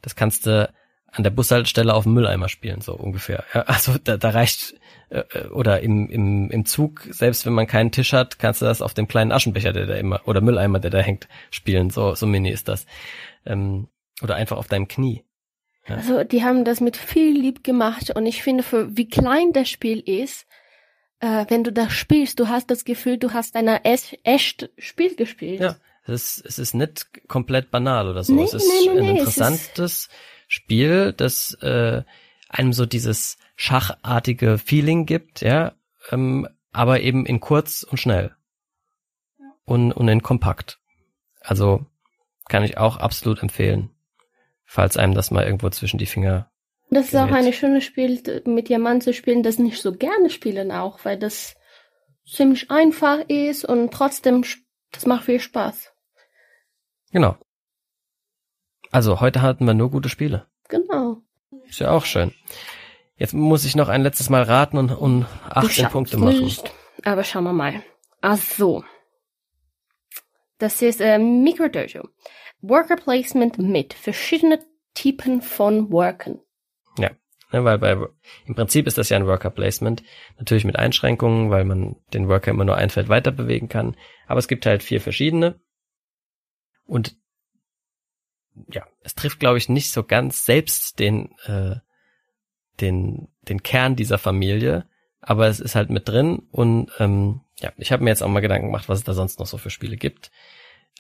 B: das kannst du an der Bushaltestelle auf dem Mülleimer spielen, so ungefähr. Ja, also da, da reicht äh, oder im, im, im Zug, selbst wenn man keinen Tisch hat, kannst du das auf dem kleinen Aschenbecher, der da immer oder Mülleimer, der da hängt, spielen. So so mini ist das. Ähm, Oder einfach auf deinem Knie. Ja.
A: Also die haben das mit viel Lieb gemacht und ich finde, für wie klein das Spiel ist, äh, wenn du das spielst, du hast das Gefühl, du hast ein echt Spiel gespielt.
B: Ja, es ist, es ist nicht komplett banal oder so.
A: Nee,
B: es ist
A: nee, nee,
B: ein
A: es
B: interessantes Spiel, das äh, einem so dieses schachartige Feeling gibt, ja, ähm, aber eben in kurz und schnell. Und, und in kompakt. Also kann ich auch absolut empfehlen, falls einem das mal irgendwo zwischen die Finger
A: Das ist auch
B: gerät.
A: eine schöne Spiel, mit Diamant zu spielen, das nicht so gerne spielen auch, weil das ziemlich einfach ist und trotzdem, das macht viel Spaß.
B: Genau. Also heute hatten wir nur gute Spiele.
A: Genau.
B: Ist ja auch schön. Jetzt muss ich noch ein letztes Mal raten und, und
A: Du
B: 18
A: schaffst
B: Punkte machen.
A: nicht. Aber schauen wir mal. Ach so. Das ist äh, Microdojo. Worker Placement mit verschiedenen Typen von Worken.
B: Ne, weil bei, im Prinzip ist das ja ein Worker Placement. Natürlich mit Einschränkungen, weil man den Worker immer nur ein Feld weiter bewegen kann. Aber es gibt halt vier verschiedene. Und ja, es trifft, glaube ich, nicht so ganz selbst den, äh, den, den Kern dieser Familie. Aber es ist halt mit drin. Und ähm, ja, ich habe mir jetzt auch mal Gedanken gemacht, was es da sonst noch so für Spiele gibt.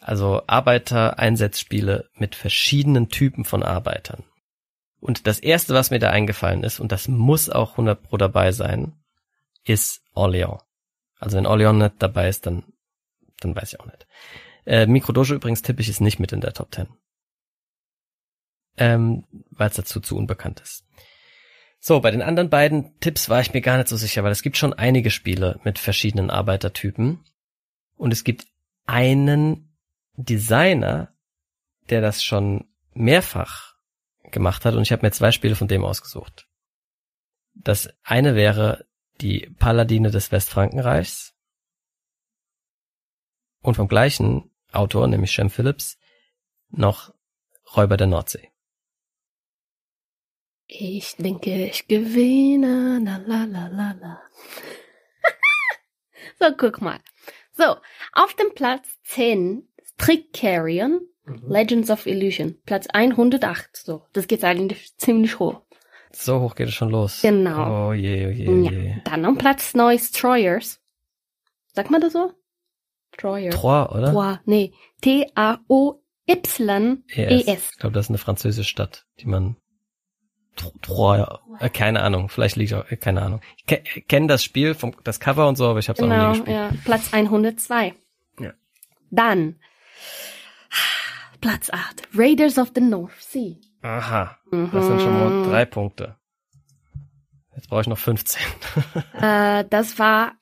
B: Also Arbeiter-Einsatzspiele mit verschiedenen Typen von Arbeitern. Und das erste, was mir da eingefallen ist, und das muss auch 100 pro dabei sein, ist Orléans. Also wenn Orléans nicht dabei ist, dann, dann weiß ich auch nicht. Äh, Mikrodojo übrigens tippe ich ist nicht mit in der Top 10. Ähm, weil es dazu zu unbekannt ist. So, bei den anderen beiden Tipps war ich mir gar nicht so sicher, weil es gibt schon einige Spiele mit verschiedenen Arbeitertypen. Und es gibt einen Designer, der das schon mehrfach gemacht hat und ich habe mir zwei Spiele von dem ausgesucht. Das eine wäre die Paladine des Westfrankenreichs und vom gleichen Autor, nämlich Shem Phillips, noch Räuber der Nordsee.
A: Ich denke, ich gewinne. La la la la la. so, guck mal. So, auf dem Platz 10 Trick Carrion, Legends of Illusion. Platz 108. So, das geht eigentlich ziemlich hoch.
B: So hoch geht es schon los.
A: Genau.
B: Oh je, oh je, oh
A: Ja.
B: je.
A: Dann am Platz 9 Destroyers. Sagt man das so? Destroyer.
B: Trois, oder?
A: Trois. Nee. T-A-O-Y-E-S.
B: ES. Ich glaube, das ist eine französische Stadt, die man Tro- Troyes, äh, keine Ahnung, vielleicht liegt auch, äh, keine Ahnung. Ich ke kenne das Spiel, vom, das Cover und so, aber ich habe es auch noch nie
A: Genau,
B: gespielt.
A: ja. Platz 102.
B: Ja.
A: Dann Platz 8. Raiders of the North Sea.
B: Aha, das sind schon mal
A: Mhm.
B: drei Punkte. Jetzt brauche ich noch 15.
A: Äh, das war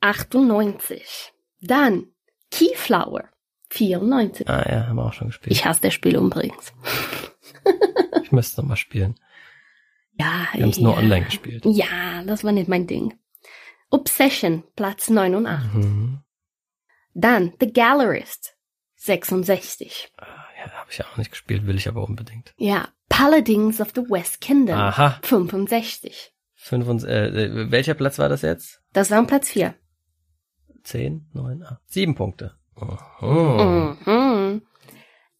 A: 98. Dann Keyflower. 94.
B: ah ja, haben wir auch schon gespielt.
A: Ich hasse das Spiel übrigens.
B: Ich müsste noch mal spielen.
A: Ja,
B: Wir haben es
A: ja.
B: nur online gespielt.
A: Ja, das war nicht mein Ding. Obsession, Platz 89.
B: Mhm.
A: Dann The Gallerist, 66.
B: Ah, Ja, habe ich ja auch nicht gespielt, will ich aber unbedingt.
A: Ja, Paladins of the West Kingdom,
B: Aha.
A: 65.
B: Fünf und, äh, äh, welcher Platz war das jetzt?
A: Das war Platz 4.
B: Zehn, neun, acht, sieben Punkte.
A: Mhm.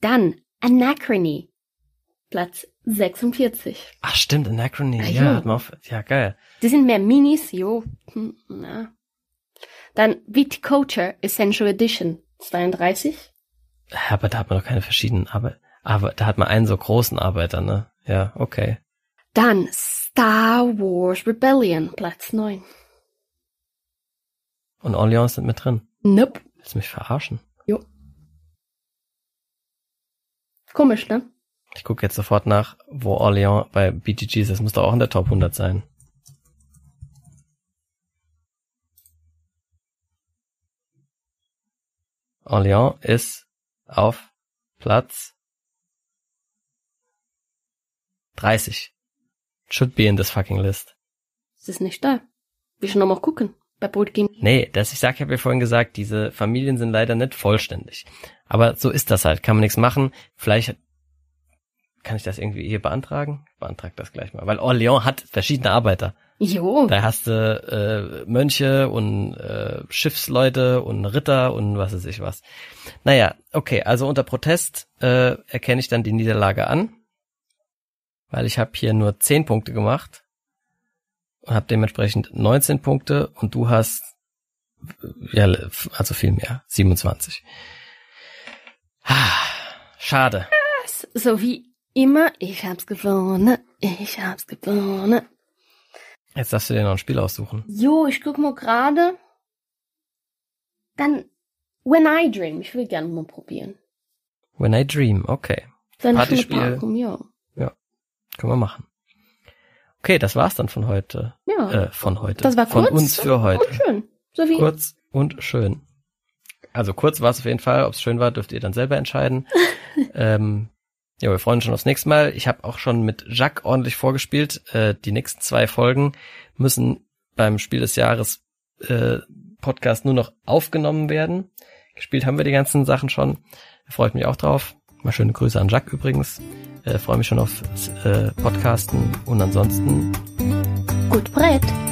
A: Dann Anachrony, Platz 46.
B: Ach stimmt, Anachrony.
A: Ah,
B: ja, hat man auf, ja, geil.
A: Die sind mehr Minis, jo. Hm, Na. Dann Viticulture Essential Edition, 32.
B: Aber da hat man doch keine verschiedenen Arbeit. Aber da hat man einen so großen Arbeiter, ne? Ja, okay.
A: Dann Star Wars Rebellion, Platz 9.
B: Und Orleans sind mit drin.
A: Nope.
B: Willst du mich verarschen?
A: Jo. Komisch, ne?
B: Ich gucke jetzt sofort nach, wo Orleans bei BGG ist. Das muss doch auch in der Top 100 sein. Orleans ist auf Platz 30. Should be in this fucking list.
A: Es ist nicht da. Wir schon nochmal gucken. Bei Board Game.
B: Nee, das, ich sag, ich habe ja vorhin gesagt, diese Familien sind leider nicht vollständig. Aber so ist das halt, kann man nichts machen. Vielleicht kann ich das irgendwie hier beantragen? Beantrag das gleich mal. Weil Orléans hat verschiedene Arbeiter.
A: Jo.
B: Da hast du äh, Mönche und äh, Schiffsleute und Ritter und was weiß ich was. Naja, okay, also unter Protest äh, erkenne ich dann die Niederlage an, weil ich habe hier nur 10 Punkte gemacht und habe dementsprechend 19 Punkte und du hast ja also viel mehr, 27. Ah, schade.
A: So wie immer, ich hab's gewonnen, ich hab's gewonnen.
B: Jetzt darfst du dir noch ein Spiel aussuchen.
A: Jo, ich guck mal gerade. Dann When I Dream. Ich will gerne mal probieren.
B: When I Dream, okay.
A: Dann
B: Partyspiel.
A: Packung, ja.
B: Können wir machen. Okay, das war's dann von heute.
A: Ja.
B: Äh, von heute.
A: das war
B: von
A: kurz
B: uns für heute.
A: Und schön. So wie
B: Kurz und schön. Also kurz war es auf jeden Fall. Ob es schön war, dürft ihr dann selber entscheiden. ähm, ja, wir freuen uns schon aufs nächste Mal. Ich habe auch schon mit Jacques ordentlich vorgespielt. Äh, die nächsten zwei Folgen müssen beim Spiel des Jahres äh, Podcast nur noch aufgenommen werden. Gespielt haben wir die ganzen Sachen schon. Freut mich auch drauf. Mal schöne Grüße an Jacques übrigens. Äh, Freue mich schon auf äh, Podcasten und ansonsten
A: gut Brett.
B: gut Brett.